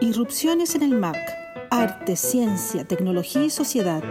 Irrupciones en el MAC. Arte, ciencia, tecnología y sociedad.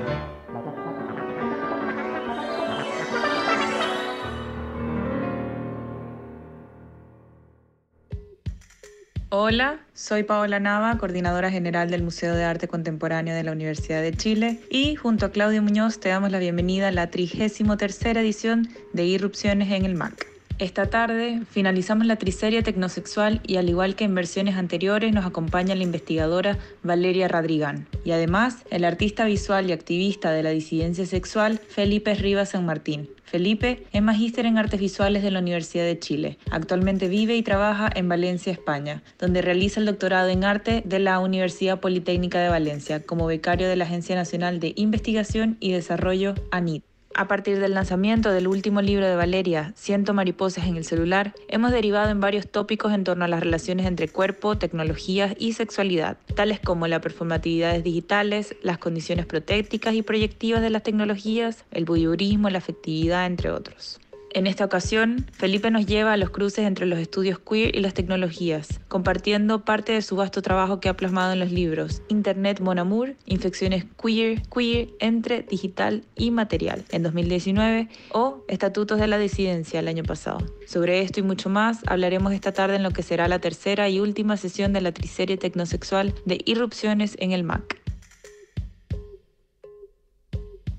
Hola, soy Paola Nava, coordinadora general del Museo de Arte Contemporáneo de la Universidad de Chile y junto a Claudio Muñoz te damos la bienvenida a la 33 edición de Irrupciones en el MAC. Esta tarde finalizamos la triserie tecnosexual y al igual que en versiones anteriores nos acompaña la investigadora Valeria Radrigán y además el artista visual y activista de la disidencia sexual Felipe Rivas San Martín. Felipe es magíster en artes visuales de la Universidad de Chile. Actualmente vive y trabaja en Valencia, España, donde realiza el doctorado en arte de la Universidad Politécnica de Valencia como becario de la Agencia Nacional de Investigación y Desarrollo ANIT. A partir del lanzamiento del último libro de Valeria, Ciento mariposas en el celular, hemos derivado en varios tópicos en torno a las relaciones entre cuerpo, tecnologías y sexualidad, tales como las performatividades digitales, las condiciones protécticas y proyectivas de las tecnologías, el voyeurismo, la afectividad, entre otros. En esta ocasión, Felipe nos lleva a los cruces entre los estudios queer y las tecnologías, compartiendo parte de su vasto trabajo que ha plasmado en los libros Internet Mon Amour, Infecciones Queer, Queer entre digital y material en 2019 o Estatutos de la Disidencia el año pasado. Sobre esto y mucho más hablaremos esta tarde en lo que será la tercera y última sesión de la triserie tecnosexual de Irrupciones en el MAC.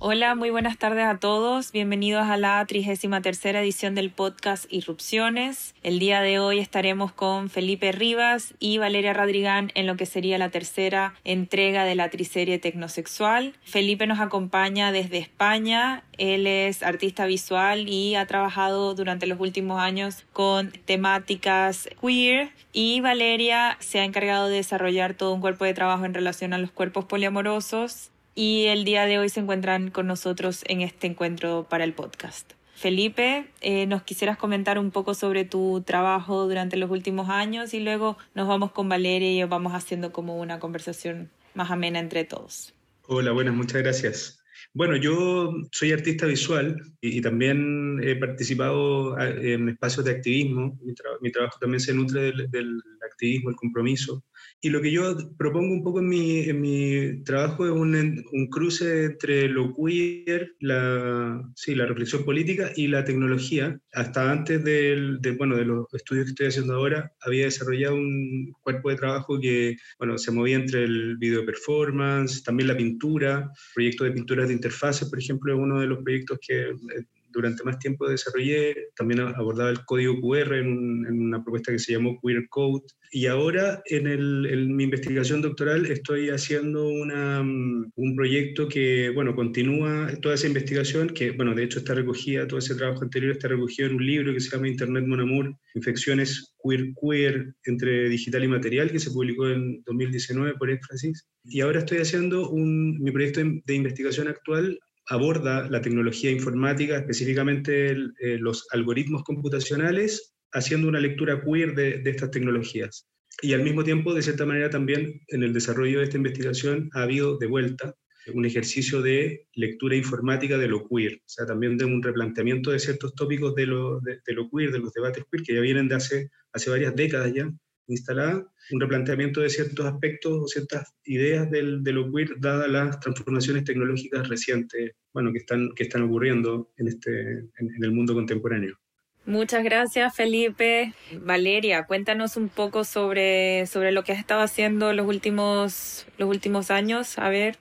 Hola, muy buenas tardes a todos. Bienvenidos a la 33 edición del podcast Irrupciones. El día de hoy estaremos con Felipe Rivas y Valeria Radrigán en lo que sería la tercera entrega de la triserie tecnosexual. Felipe nos acompaña desde España. Él es artista visual y ha trabajado durante los últimos años con temáticas queer y Valeria se ha encargado de desarrollar todo un cuerpo de trabajo en relación a los cuerpos poliamorosos y el día de hoy se encuentran con nosotros en este encuentro para el podcast. Felipe, eh, nos quisieras comentar un poco sobre tu trabajo durante los últimos años y luego nos vamos con Valeria y vamos haciendo como una conversación más amena entre todos. Hola, buenas, muchas gracias. Bueno, yo soy artista visual y, también he participado ah, en espacios de activismo. Mi, trabajo también se nutre del, activismo, el compromiso. Y lo que yo propongo un poco en mi, en mi trabajo es un, un, cruce entre lo queer, la, sí, la reflexión política y la tecnología. Hasta antes del, de, bueno, de los estudios que estoy haciendo ahora, había desarrollado un cuerpo de trabajo que bueno, se movía entre el video performance, también la pintura, proyectos de pinturas de interfaces, por ejemplo, es uno de los proyectos que eh, durante más tiempo desarrollé, también abordaba el código QR en, una propuesta que se llamó Queer Code. Y ahora en, el, en, mi investigación doctoral estoy haciendo una, mm, un proyecto que, bueno, continúa toda esa investigación, que, bueno, de hecho está recogida, todo ese trabajo anterior está recogido en un libro que se llama Internet Mon Amour, Infecciones Queer Queer entre digital y material, que se publicó en 2019 por Éxfrasis. Y ahora estoy haciendo un, mi proyecto de investigación actual aborda la tecnología informática, específicamente eh, los algoritmos computacionales, haciendo una lectura queer de, estas tecnologías. Y al mismo tiempo, de cierta manera, también en el desarrollo de esta investigación ha habido de vuelta un ejercicio de lectura informática de lo queer, o sea, también de un replanteamiento de ciertos tópicos de lo, de, de lo queer, de los debates queer, que ya vienen de hace, hace varias décadas ya, instalada, un replanteamiento de ciertos aspectos o ciertas ideas del, de lo queer, dadas las transformaciones tecnológicas recientes bueno, que, están, que están ocurriendo en, este, en, el mundo contemporáneo. Muchas gracias, Felipe. Valeria, cuéntanos un poco sobre, sobre lo que has estado haciendo los últimos, los últimos años. A ver.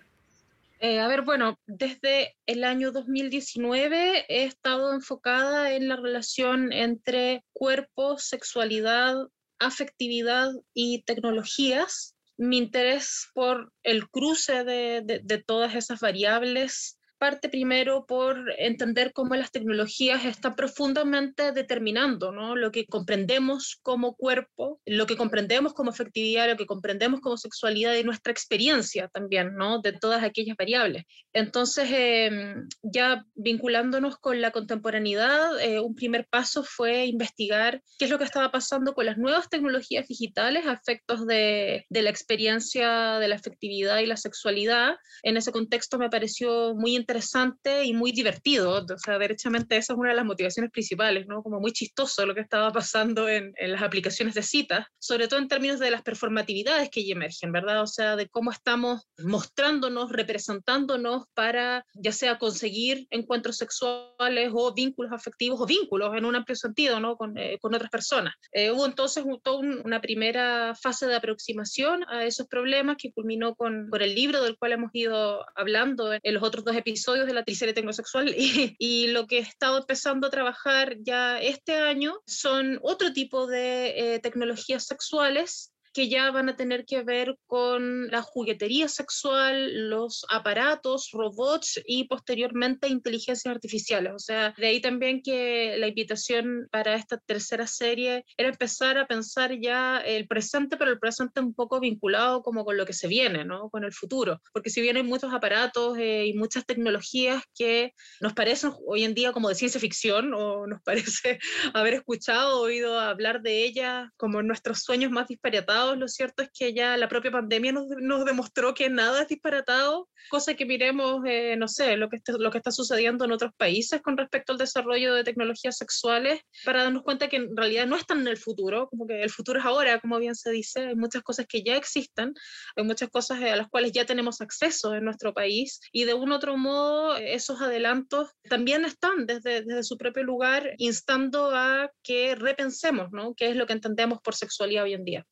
Eh, a ver, bueno, desde el año 2019 he estado enfocada en la relación entre cuerpo, sexualidad, afectividad y tecnologías. Mi interés por el cruce de, de, todas esas variables parte primero por entender cómo las tecnologías están profundamente determinando ¿no? lo que comprendemos como cuerpo, lo que comprendemos como afectividad, lo que comprendemos como sexualidad y nuestra experiencia también ¿no? de todas aquellas variables. Entonces, em, ya vinculándonos con la contemporaneidad, eh, un primer paso fue investigar qué es lo que estaba pasando con las nuevas tecnologías digitales a efectos de, de la experiencia de la afectividad y la sexualidad. En ese contexto me pareció muy interesante interesante y muy divertido. O sea, derechamente esa es una de las motivaciones principales, ¿no? Como muy chistoso lo que estaba pasando en, en las aplicaciones de citas, sobre todo en términos de las performatividades que emergen, ¿verdad? O sea, de cómo estamos mostrándonos, representándonos para ya sea conseguir encuentros sexuales o vínculos afectivos o vínculos en un amplio sentido, ¿no? Con, eh, con otras personas. Eh, hubo entonces un, toda una primera fase de aproximación a esos problemas que culminó con, con el libro del cual hemos ido hablando en los otros dos episodios de la triserie tecnosexual y, y lo que he estado empezando a trabajar ya este año son otro tipo de eh, tecnologías sexuales que ya van a tener que ver con la juguetería sexual, los aparatos, robots y posteriormente inteligencias artificiales. O sea, de ahí también que la invitación para esta tercera serie era empezar a pensar ya el presente, pero el presente un poco vinculado como con lo que se viene, ¿no? Con el futuro. Porque si bien hay muchos aparatos eh, y muchas tecnologías que nos parecen hoy en día como de ciencia ficción o nos parece haber escuchado, oído hablar de ellas como nuestros sueños más disparatados, lo cierto es que ya la propia pandemia nos, nos demostró que nada es disparatado, cosa que miremos, eh, no sé, lo que, está, lo que está sucediendo en otros países con respecto al desarrollo de tecnologías sexuales, para darnos cuenta que en realidad no están en el futuro, como que el futuro es ahora, como bien se dice, hay muchas cosas que ya existen, hay muchas cosas a las cuales ya tenemos acceso en nuestro país y de un otro modo esos adelantos también están desde, desde su propio lugar instando a que repensemos, ¿no? ¿Qué es lo que entendemos por sexualidad hoy en día?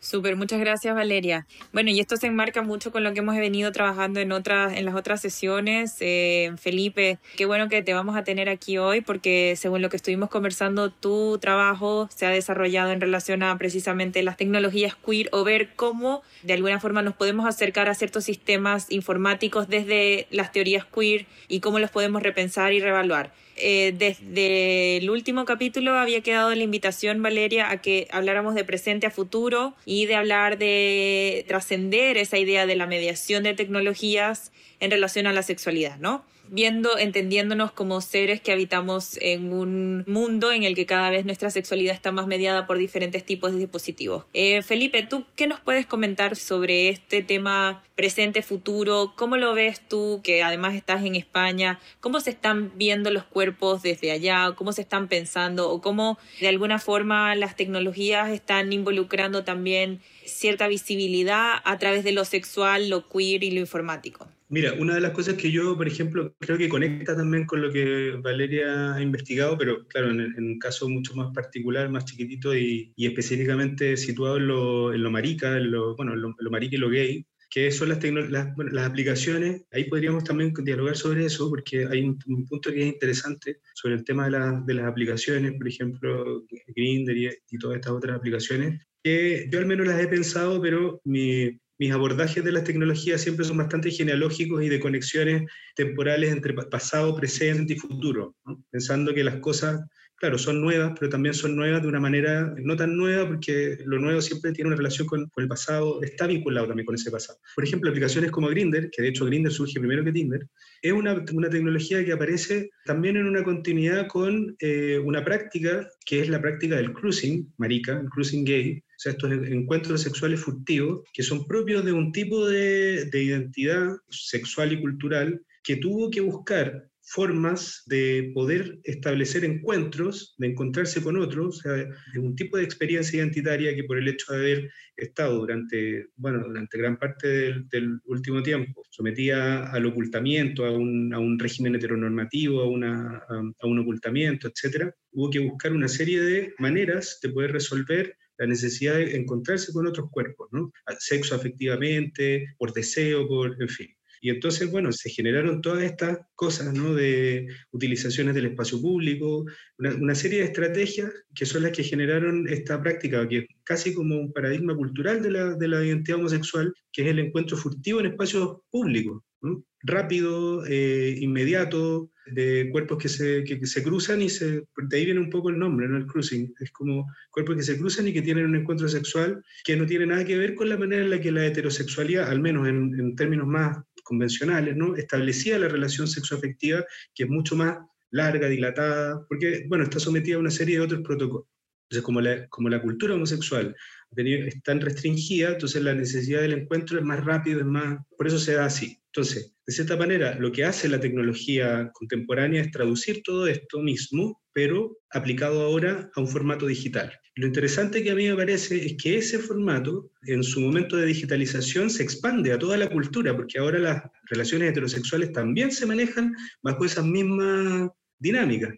Súper, muchas gracias Valeria. Bueno, y esto se enmarca mucho con lo que hemos venido trabajando en otras, en las otras sesiones. Eh, Felipe, qué bueno que te vamos a tener aquí hoy, porque según lo que estuvimos conversando, tu trabajo se ha desarrollado en relación a precisamente las tecnologías queer o ver cómo de alguna forma nos podemos acercar a ciertos sistemas informáticos desde las teorías queer y cómo los podemos repensar y reevaluar. Eh, desde el último capítulo había quedado la invitación, Valeria, a que habláramos de presente a futuro y de hablar de trascender esa idea de la mediación de tecnologías en relación a la sexualidad, ¿no? Viendo, entendiéndonos como seres que habitamos en un mundo en el que cada vez nuestra sexualidad está más mediada por diferentes tipos de dispositivos. Eh, Felipe, ¿tú qué nos puedes comentar sobre este tema presente, futuro? ¿Cómo lo ves tú, que además estás en España? ¿Cómo se están viendo los cuerpos desde allá? ¿Cómo se están pensando? ¿O cómo de alguna forma las tecnologías están involucrando también cierta visibilidad a través de lo sexual, lo queer y lo informático? Mira, una de las cosas que yo, por ejemplo, creo que conecta también con lo que Valeria ha investigado, pero claro, en, un caso mucho más particular, más chiquitito y, específicamente situado en lo, en lo marica, en lo, bueno, en lo, marica y lo gay, que son las, las, las, aplicaciones. Ahí podríamos también dialogar sobre eso, porque hay un, punto que es interesante sobre el tema de, de las aplicaciones, por ejemplo, Grindr y, y, todas estas otras aplicaciones, que yo al menos las he pensado, pero mi, mis abordajes de las tecnologías siempre son bastante genealógicos y de conexiones temporales entre pasado, presente y futuro, pensando que las cosas, claro, son nuevas, pero también son nuevas de una manera no tan nueva porque lo nuevo siempre tiene una relación con, el pasado, está vinculado también con ese pasado. Por ejemplo, aplicaciones como Grindr, que de hecho Grindr surge primero que Tinder, es una, tecnología que aparece también en una continuidad con eh, una práctica que es la práctica del cruising, marica, el cruising gay, sea, estos encuentros sexuales furtivos que son propios de un tipo de, de identidad sexual y cultural que tuvo que buscar formas de poder establecer encuentros, de encontrarse con otros, o sea, de un tipo de experiencia identitaria que por el hecho de haber estado durante, bueno, durante gran parte del, del último tiempo sometida al ocultamiento, a un, a un régimen heteronormativo, a, una, a, a un ocultamiento, etc., hubo que buscar una serie de maneras de poder resolver la necesidad de encontrarse con otros cuerpos, ¿no? Sexo afectivamente, por deseo, por, en fin. Y entonces, bueno, se generaron todas estas cosas, ¿no? De utilizaciones del espacio público, una, una, serie de estrategias que son las que generaron esta práctica, que es casi como un paradigma cultural de la, de la identidad homosexual, que es el encuentro furtivo en espacios públicos, ¿no? rápido, eh, inmediato, de cuerpos que se, que, se cruzan y se, de ahí viene un poco el nombre, ¿no? El cruising. Es como cuerpos que se cruzan y que tienen un encuentro sexual que no tiene nada que ver con la manera en la que la heterosexualidad, al menos en, en términos más convencionales, ¿no? Establecía la relación sexoafectiva que es mucho más larga, dilatada, porque, bueno, está sometida a una serie de otros protocolos. Entonces, como la, como la cultura homosexual es tan restringida, entonces la necesidad del encuentro es más rápido, es más, por eso se da así. Entonces, de cierta manera, lo que hace la tecnología contemporánea es traducir todo esto mismo, pero aplicado ahora a un formato digital. Lo interesante que a mí me parece es que ese formato, en su momento de digitalización, se expande a toda la cultura, porque ahora las relaciones heterosexuales también se manejan bajo esas mismas dinámicas.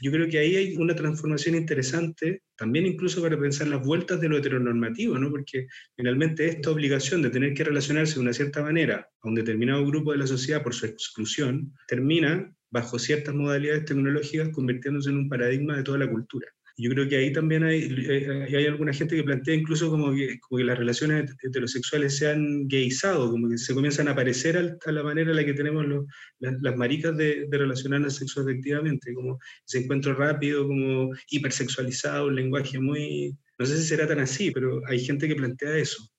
Yo creo que ahí hay una transformación interesante, también incluso para pensar las vueltas de lo heteronormativo, ¿no? porque finalmente esta obligación de tener que relacionarse de una cierta manera a un determinado grupo de la sociedad por su exclusión, termina, bajo ciertas modalidades tecnológicas, convirtiéndose en un paradigma de toda la cultura. Yo creo que ahí también hay, eh, hay, alguna gente que plantea incluso como que, como que, las relaciones heterosexuales se han gayizado, como que se comienzan a parecer a, la manera en la que tenemos los, las, maricas de, de relacionarnos sexoafectivamente, como ese encuentro rápido, como hipersexualizado, un lenguaje muy... No sé si será tan así, pero hay gente que plantea eso.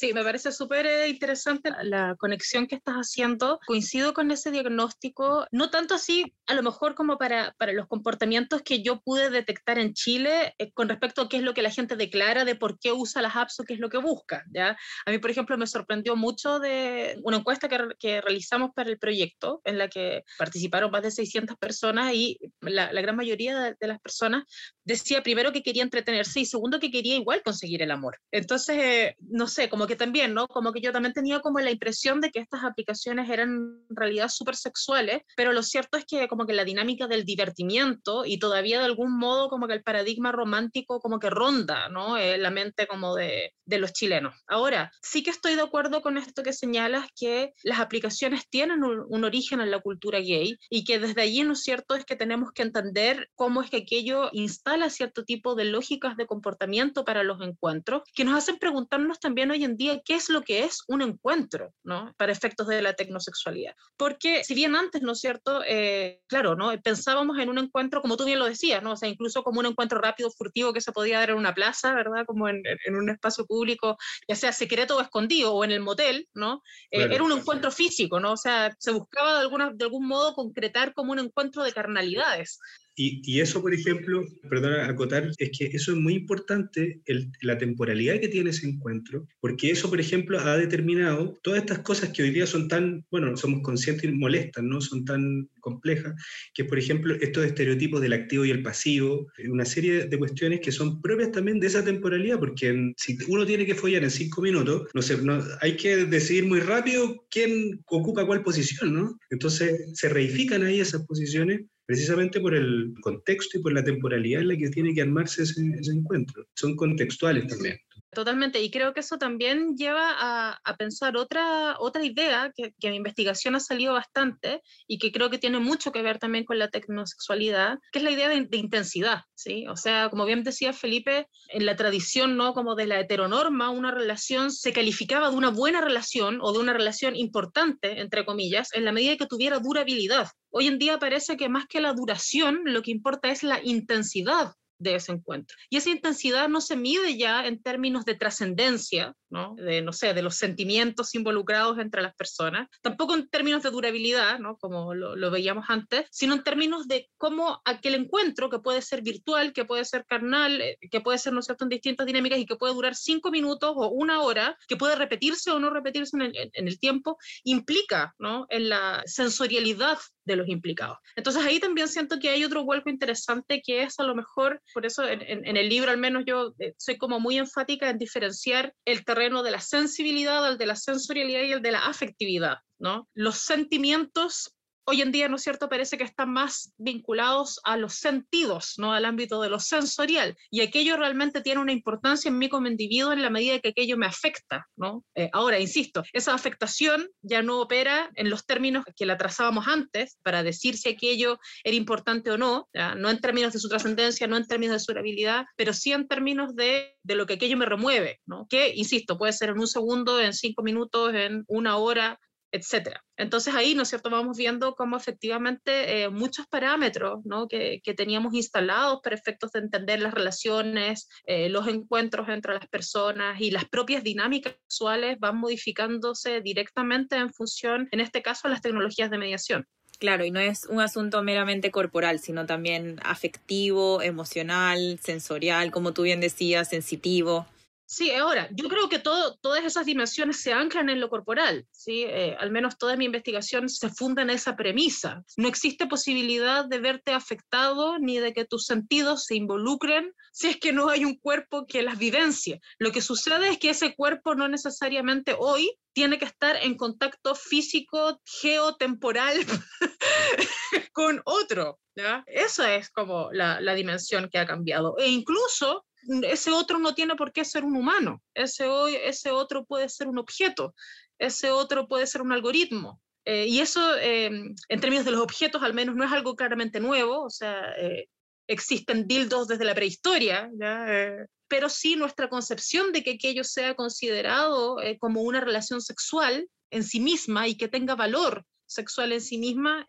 Sí, me parece súper eh, interesante la conexión que estás haciendo. Coincido con ese diagnóstico, no tanto así, a lo mejor como para, para los comportamientos que yo pude detectar en Chile eh, con respecto a qué es lo que la gente declara de por qué usa las apps o qué es lo que busca. ¿ya? A mí, por ejemplo, me sorprendió mucho de una encuesta que, que realizamos para el proyecto, en la que participaron más de 600 personas y la, la gran mayoría de, de, las personas decía primero que quería entretenerse y segundo que quería igual conseguir el amor. Entonces, eh, no sé, como que también, ¿no? Como que yo también tenía como la impresión de que estas aplicaciones eran en realidad súper sexuales, pero lo cierto es que como que la dinámica del divertimiento y todavía de algún modo como que el paradigma romántico como que ronda, ¿no? Eh, la mente como de, de los chilenos. Ahora, sí que estoy de acuerdo con esto que señalas, que las aplicaciones tienen un, un origen en la cultura gay y que desde allí, ¿no es cierto?, es que tenemos que entender cómo es que aquello instala cierto tipo de lógicas de comportamiento para los encuentros, que nos hacen preguntarnos también hoy en día qué es lo que es un encuentro, ¿no? Para efectos de la tecnosexualidad. Porque si bien antes, ¿no es cierto? Eh, claro, ¿no? Pensábamos en un encuentro, como tú bien lo decías, ¿no? O sea, incluso como un encuentro rápido, furtivo que se podía dar en una plaza, ¿verdad? Como en, en un espacio público, ya sea secreto o escondido, o en el motel, ¿no? Eh, era un encuentro físico, ¿no? O sea, se buscaba de, alguna, de algún modo concretar como un encuentro de carnalidades. Y, eso, por ejemplo, perdona, acotar, es que eso es muy importante, la temporalidad que tiene ese encuentro, porque eso, por ejemplo, ha determinado todas estas cosas que hoy día son tan, bueno, somos conscientes y molestas, ¿no? Son tan complejas, que por ejemplo, estos estereotipos del activo y el pasivo, una serie de cuestiones que son propias también de esa temporalidad, porque si uno tiene que follar en cinco minutos, no sé, no, hay que decidir muy rápido quién ocupa cuál posición, ¿no? Entonces se reifican ahí esas posiciones precisamente por el contexto y por la temporalidad en la que tiene que armarse ese, encuentro. Son contextuales también. Totalmente, y creo que eso también lleva a, pensar otra, otra idea que, que, en investigación ha salido bastante y que creo que tiene mucho que ver también con la tecnosexualidad, que es la idea de, de, intensidad, ¿sí? O sea, como bien decía Felipe, en la tradición, ¿no? Como de la heteronorma, una relación se calificaba de una buena relación o de una relación importante, entre comillas, en la medida que tuviera durabilidad. Hoy en día parece que más que la duración, lo que importa es la intensidad de ese encuentro. Y esa intensidad no se mide ya en términos de trascendencia, ¿no? De, no sé, de los sentimientos involucrados entre las personas, tampoco en términos de durabilidad, ¿no? Como lo, lo, veíamos antes, sino en términos de cómo aquel encuentro, que puede ser virtual, que puede ser carnal, eh, que puede ser, ¿no es cierto?, en distintas dinámicas y que puede durar cinco minutos o una hora, que puede repetirse o no repetirse en el, en el tiempo, implica, ¿no?, en la sensorialidad de los implicados. Entonces ahí también siento que hay otro vuelco interesante que es a lo mejor, por eso en, el libro al menos yo eh, soy como muy enfática en diferenciar el terreno de la sensibilidad, el de la sensorialidad y el de la afectividad, ¿no? Los sentimientos hoy en día, ¿no es cierto?, parece que están más vinculados a los sentidos, ¿no?, al ámbito de lo sensorial, y aquello realmente tiene una importancia en mí como individuo en la medida que aquello me afecta, ¿no? Eh, ahora, insisto, esa afectación ya no opera en los términos que la trazábamos antes para decir si aquello era importante o no, ¿ya? no en términos de su trascendencia, no en términos de su durabilidad, pero sí en términos de, de lo que aquello me remueve, ¿no? Que, insisto, puede ser en un segundo, en cinco minutos, en una hora, etcétera. Entonces ahí, ¿no es cierto?, vamos viendo cómo efectivamente eh, muchos parámetros ¿no? que, que, teníamos instalados para efectos de entender las relaciones, eh, los encuentros entre las personas y las propias dinámicas sexuales van modificándose directamente en función, en este caso, a las tecnologías de mediación. Claro, y no es un asunto meramente corporal, sino también afectivo, emocional, sensorial, como tú bien decías, sensitivo. Sí, ahora, yo creo que todas esas dimensiones se anclan en lo corporal, ¿sí? Eh, al menos toda mi investigación se funda en esa premisa. No existe posibilidad de verte afectado ni de que tus sentidos se involucren si es que no hay un cuerpo que las vivencie. Lo que sucede es que ese cuerpo no necesariamente hoy tiene que estar en contacto físico, geotemporal con otro. ¿ya? Esa es como la dimensión que ha cambiado. E incluso ese otro no tiene por qué ser un humano, ese, ese otro puede ser un objeto, ese otro puede ser un algoritmo. Eh, y eso, em, en términos de los objetos, al menos no es algo claramente nuevo, o sea, eh, existen dildos desde la prehistoria, eh, pero sí nuestra concepción de que aquello sea considerado como una relación sexual en sí misma y que tenga valor sexual en sí misma,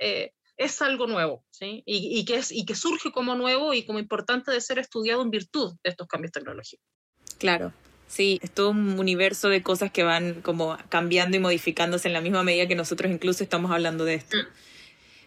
es algo nuevo, ¿sí? Y, que es, y que surge como nuevo y como importante de ser estudiado en virtud de estos cambios tecnológicos. Claro, sí, es todo un universo de cosas que van como cambiando y modificándose en la misma medida que nosotros incluso estamos hablando de esto. Mm.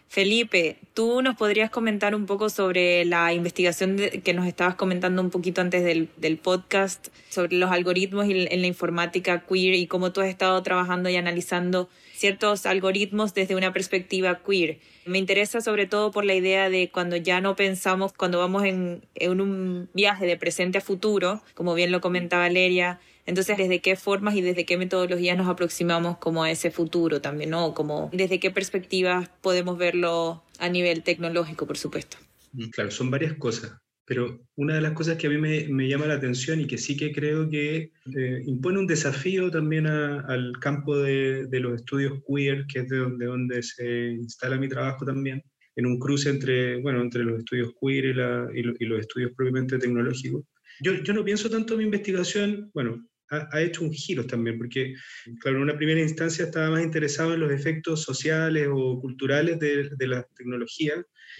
Felipe, ¿tú nos podrías comentar un poco sobre la investigación que nos estabas comentando un poquito antes del, del podcast, sobre los algoritmos en la informática queer y cómo tú has estado trabajando y analizando ciertos algoritmos desde una perspectiva queer? Me interesa sobre todo por la idea de cuando ya no pensamos, cuando vamos en, un viaje de presente a futuro, como bien lo comentaba Valeria, entonces, ¿desde qué formas y desde qué metodologías nos aproximamos como a ese futuro también, ¿no? Como desde qué perspectivas podemos verlo a nivel tecnológico, por supuesto. Mm, claro, son varias cosas. Pero una de las cosas que a mí me, llama la atención y que sí que creo que eh, impone un desafío también al campo de, los estudios queer, que es de donde, se instala mi trabajo también, en un cruce entre, bueno, entre los estudios queer y los estudios propiamente tecnológicos. Yo, yo, no pienso tanto en mi investigación, bueno, ha, hecho un giro también, porque, claro, en una primera instancia estaba más interesado en los efectos sociales o culturales de, de la tecnología,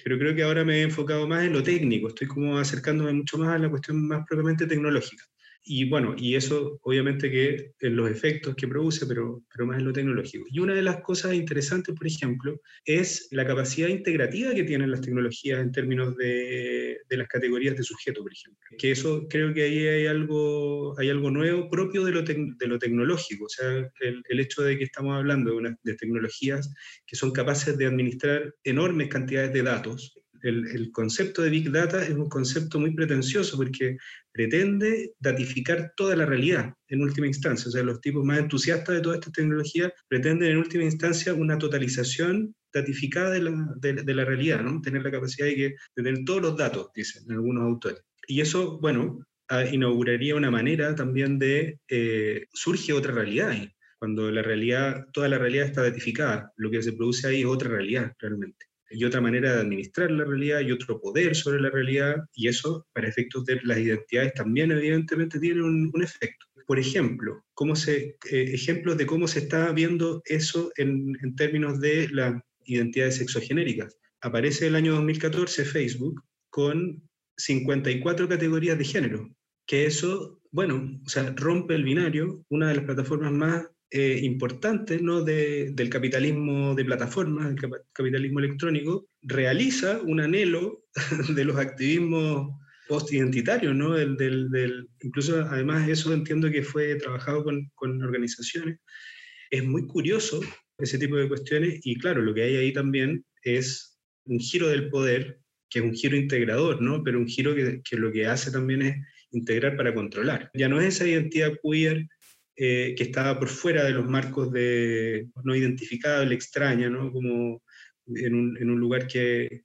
pero creo que ahora me he enfocado más en lo técnico, estoy como acercándome mucho más a la cuestión más propiamente tecnológica. Y bueno, y eso obviamente que los efectos que produce, pero, pero más en lo tecnológico. Y una de las cosas interesantes, por ejemplo, es la capacidad integrativa que tienen las tecnologías en términos de, de las categorías de sujeto, por ejemplo. Que eso creo que ahí hay algo, hay algo nuevo propio de lo, de lo tecnológico. O sea, el, el, hecho de que estamos hablando de tecnologías que son capaces de administrar enormes cantidades de datos el, concepto de Big Data es un concepto muy pretencioso porque pretende datificar toda la realidad en última instancia. O sea, los tipos más entusiastas de toda esta tecnología pretenden en última instancia una totalización datificada de la, de, la realidad, ¿no? tener la capacidad de, que, tener todos los datos, dicen algunos autores. Y eso, bueno, inauguraría una manera también de, eh, surge otra realidad ahí. Cuando la realidad, toda la realidad está datificada, lo que se produce ahí es otra realidad realmente y otra manera de administrar la realidad y otro poder sobre la realidad, y eso, para efectos de las identidades, también evidentemente tiene un, efecto. Por ejemplo, cómo se, eh, ejemplos de cómo se está viendo eso en, en términos de las identidades sexogenéricas. Aparece el año 2014 Facebook con 54 categorías de género, que eso, bueno, o sea, rompe el binario, una de las plataformas más eh, ¿no? del capitalismo de plataformas, del capitalismo electrónico, realiza un anhelo de los activismos post-identitarios, ¿no? del, del, incluso además eso entiendo que fue trabajado con, con, organizaciones. Es muy curioso ese tipo de cuestiones y claro, lo que hay ahí también es un giro del poder, que es un giro integrador, ¿no? pero un giro que, que lo que hace también es integrar para controlar. Ya no es esa identidad queer eh, que estaba por fuera de los marcos de no identificable, extraña, ¿no? como en un, lugar que,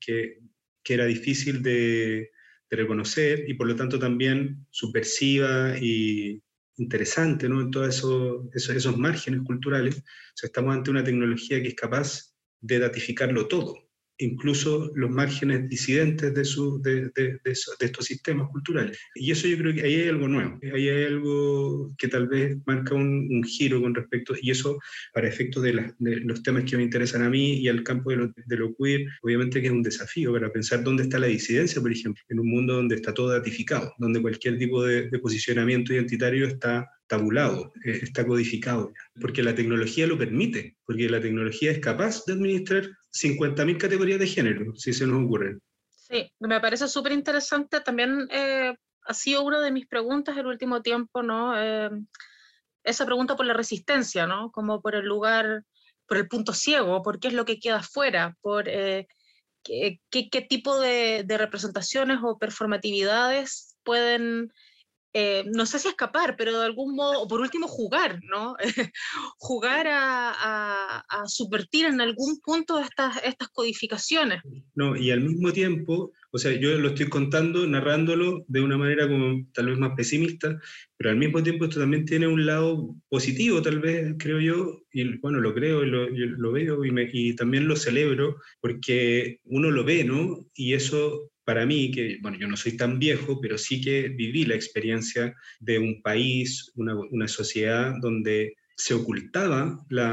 era difícil de, reconocer y por lo tanto también subversiva y interesante ¿no? en todos eso, esos, márgenes culturales. Estamos ante una tecnología que es capaz de datificarlo todo incluso los márgenes disidentes de, de, de, de, estos sistemas culturales. Y eso yo creo que ahí hay algo nuevo, ahí hay algo que tal vez marca un, giro con respecto, y eso para efectos de, los temas que me interesan a mí y al campo de lo, lo, queer, obviamente que es un desafío para pensar dónde está la disidencia, por ejemplo, en un mundo donde está todo datificado, donde cualquier tipo de, posicionamiento identitario está tabulado, eh, está codificado, porque la tecnología lo permite, porque la tecnología es capaz de administrar 50.000 categorías de género, si se nos ocurren. Sí, me parece súper interesante también eh, ha sido una de mis preguntas el último tiempo, ¿no? Eh, esa pregunta por la resistencia, ¿no? Como por el lugar, por el punto ciego, por qué es lo que queda afuera, por eh, qué, qué, tipo de, representaciones o performatividades pueden eh, no sé si escapar, pero de algún modo, o por último jugar, ¿no? jugar a, a, subvertir en algún punto estas, estas codificaciones. No, y al mismo tiempo, o sea, yo lo estoy contando, narrándolo de una manera como tal vez más pesimista, pero al mismo tiempo esto también tiene un lado positivo, tal vez, creo yo, y bueno, lo creo, lo, lo veo y, y también lo celebro, porque uno lo ve, ¿no? Y eso para mí, que bueno, yo no soy tan viejo, pero sí que viví la experiencia de un país, una, una sociedad donde se ocultaba la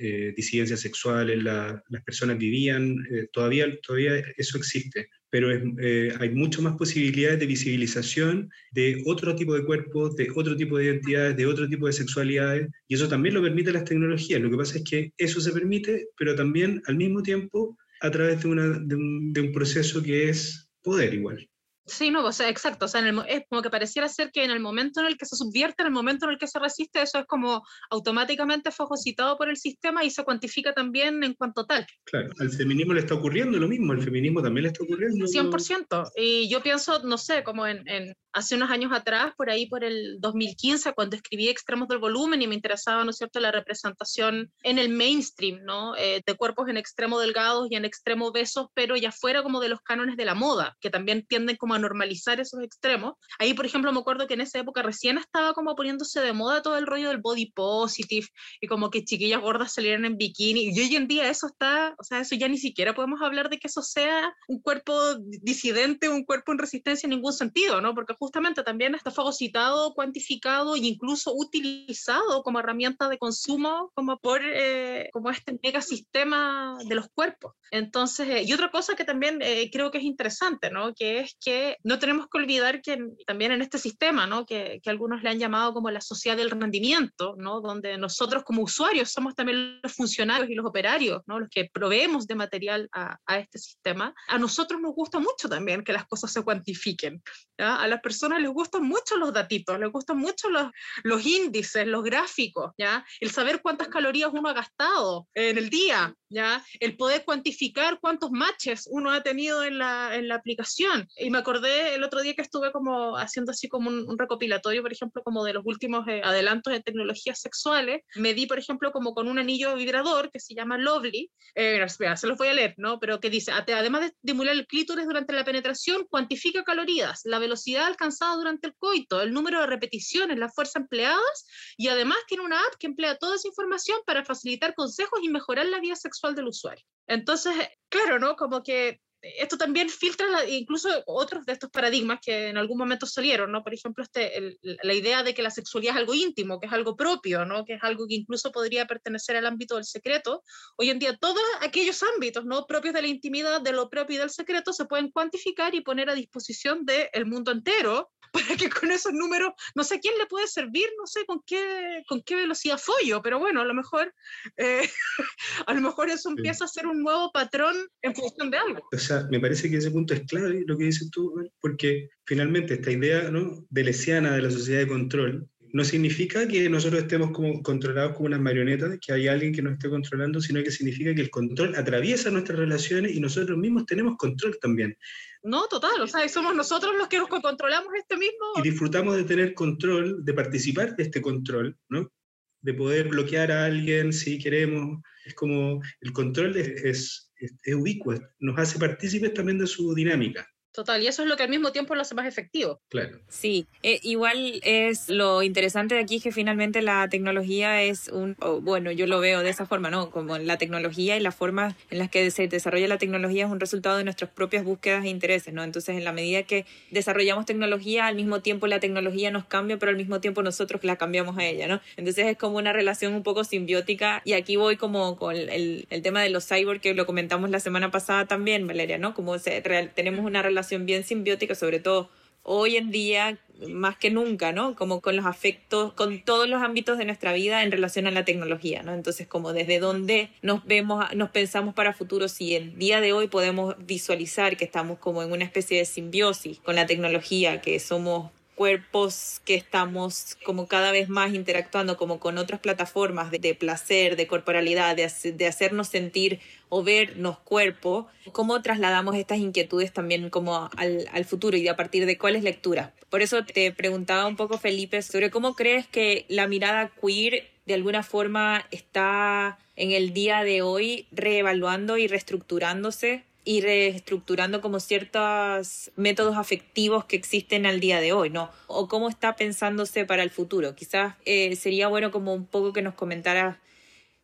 eh, disidencia sexual, la, las personas vivían, eh, todavía, todavía eso existe, pero eh, hay mucho más posibilidades de visibilización de otro tipo de cuerpos, de otro tipo de identidades, de otro tipo de sexualidades, y eso también lo permite las tecnologías. Lo que pasa es que eso se permite, pero también al mismo tiempo a través de, una, de, un, de un proceso que es poder igual. Sí, no, o sea, exacto, o sea, es como que pareciera ser que en el momento en el que se subvierte, en el momento en el que se resiste, eso es como automáticamente fagocitado por el sistema y se cuantifica también en cuanto tal. Claro, al feminismo le está ocurriendo lo mismo, al feminismo también le está ocurriendo. 100%, y yo pienso, no sé, como en, en hace unos años atrás, por ahí por el 2015, cuando escribí Extremos del Volumen y me interesaba, ¿no es cierto?, la representación en el mainstream, ¿no?, eh, de cuerpos en extremo delgados y en extremo besos, pero ya fuera como de los cánones de la moda, que también tienden como a normalizar esos extremos. Ahí, por ejemplo, me acuerdo que en esa época recién estaba como poniéndose de moda todo el rollo del body positive y como que chiquillas gordas salieran en bikini. Y hoy en día eso está, o sea, eso ya ni siquiera podemos hablar de que eso sea un cuerpo disidente, un cuerpo en resistencia en ningún sentido, ¿no? Porque justamente también está fagocitado, cuantificado e incluso utilizado como herramienta de consumo como por eh, como este megasistema de los cuerpos. Entonces, eh, y otra cosa que también eh, creo que es interesante, ¿no? Que es que no tenemos que olvidar que también en este sistema, ¿no? que, que, algunos le han llamado como la sociedad del rendimiento, ¿no? donde nosotros como usuarios somos también los funcionarios y los operarios, ¿no? los que proveemos de material a, a este sistema, a nosotros nos gusta mucho también que las cosas se cuantifiquen. ¿ya? A las personas les gustan mucho los datitos, les gustan mucho los, los índices, los gráficos, ¿ya? el saber cuántas calorías uno ha gastado en el día, ¿ya? el poder cuantificar cuántos matches uno ha tenido en la, en la aplicación. Y me acordé el otro día que estuve como haciendo así como un, recopilatorio, por ejemplo, como de los últimos eh, adelantos de tecnologías sexuales. Me di, por ejemplo, como con un anillo vibrador que se llama Lovely. Eh, se los voy a leer, ¿no? Pero que dice, además de estimular el clítoris durante la penetración, cuantifica calorías, la velocidad alcanzada durante el coito, el número de repeticiones, la fuerza empleadas y además tiene una app que emplea toda esa información para facilitar consejos y mejorar la vida sexual del usuario. Entonces, claro, ¿no? Como que esto también filtra incluso otros de estos paradigmas que en algún momento salieron, ¿no? Por ejemplo, este, la idea de que la sexualidad es algo íntimo, que es algo propio, ¿no? Que es algo que incluso podría pertenecer al ámbito del secreto. Hoy en día todos aquellos ámbitos, ¿no? Propios de la intimidad, de lo propio y del secreto se pueden cuantificar y poner a disposición del mundo entero para que con esos números, no sé quién le puede servir, no sé con qué, con qué velocidad follo, pero bueno, a lo mejor, eh, a lo mejor eso empieza a ser un nuevo patrón en función de algo. O sea, me parece que ese punto es clave, lo que dices tú, porque finalmente esta idea ¿no? de lesiana de la sociedad de control no significa que nosotros estemos como controlados como unas marionetas, que hay alguien que nos esté controlando, sino que significa que el control atraviesa nuestras relaciones y nosotros mismos tenemos control también. No, total, o sea, somos nosotros los que nos controlamos este mismo. Y disfrutamos de tener control, de participar de este control, ¿no? De poder bloquear a alguien si queremos. Es como el control es, es, es ubicuo, nos hace partícipes también de su dinámica. Total, y eso es lo que al mismo tiempo lo hace más efectivo. Claro. Sí, eh, igual es lo interesante de aquí que finalmente la tecnología es un, bueno, yo lo veo de esa forma, ¿no? Como la tecnología y la forma en las que se desarrolla la tecnología es un resultado de nuestras propias búsquedas e intereses, ¿no? Entonces, en la medida que desarrollamos tecnología, al mismo tiempo la tecnología nos cambia, pero al mismo tiempo nosotros la cambiamos a ella, ¿no? Entonces es como una relación un poco simbiótica y aquí voy como con el, el tema de los cyborg que lo comentamos la semana pasada también, Valeria, ¿no? Como se, real, tenemos una relación bien simbiótica, sobre todo hoy en día más que nunca, ¿no? Como con los afectos, con todos los ámbitos de nuestra vida en relación a la tecnología, ¿no? Entonces, como desde dónde nos vemos, nos pensamos para futuro, si el día de hoy podemos visualizar que estamos como en una especie de simbiosis con la tecnología, que somos cuerpos que estamos como cada vez más interactuando como con otras plataformas de, placer, de corporalidad, de, de, hacernos sentir o vernos cuerpo, cómo trasladamos estas inquietudes también como al, al futuro y a partir de cuáles lecturas. Por eso te preguntaba un poco, Felipe, sobre cómo crees que la mirada queer de alguna forma está en el día de hoy reevaluando y reestructurándose y reestructurando como ciertos métodos afectivos que existen al día de hoy, ¿no? O cómo está pensándose para el futuro. Quizás eh, sería bueno como un poco que nos comentaras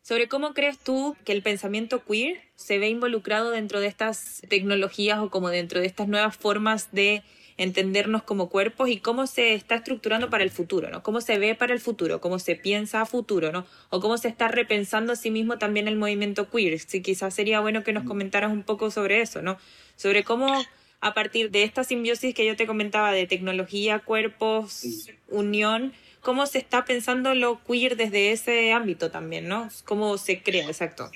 sobre cómo crees tú que el pensamiento queer se ve involucrado dentro de estas tecnologías o como dentro de estas nuevas formas de entendernos como cuerpos y cómo se está estructurando para el futuro, ¿no? Cómo se ve para el futuro, cómo se piensa a futuro, ¿no? O cómo se está repensando a sí mismo también el movimiento queer. Sí, quizás sería bueno que nos comentaras un poco sobre eso, ¿no? Sobre cómo a partir de esta simbiosis que yo te comentaba de tecnología, cuerpos, unión, cómo se está pensando lo queer desde ese ámbito también, ¿no? Cómo se crea, exacto.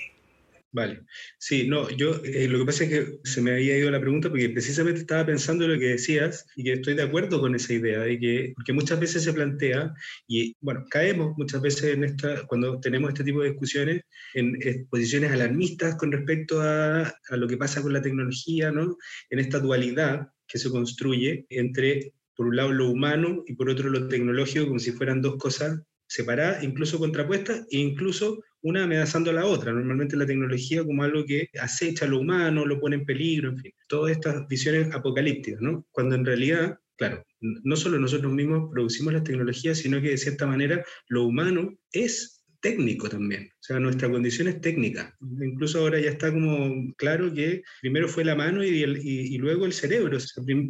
Vale. Sí, no, yo eh, lo que pasa es que se me había ido la pregunta porque precisamente estaba pensando en lo que decías y que estoy de acuerdo con esa idea de que, porque muchas veces se plantea y, bueno, caemos muchas veces en esta, cuando tenemos este tipo de discusiones, en, posiciones alarmistas con respecto a, a lo que pasa con la tecnología, ¿no? En esta dualidad que se construye entre, por un lado, lo humano y por otro, lo tecnológico, como si fueran dos cosas separadas, incluso contrapuestas, e incluso una amenazando a la otra. Normalmente la tecnología como algo que acecha a lo humano, lo pone en peligro, en fin, todas estas visiones apocalípticas, ¿no? Cuando en realidad, claro, no solo nosotros mismos producimos las tecnologías, sino que de cierta manera lo humano es técnico también, o sea, nuestra condición es técnica. Incluso ahora ya está como claro que primero fue la mano y, y, luego el cerebro,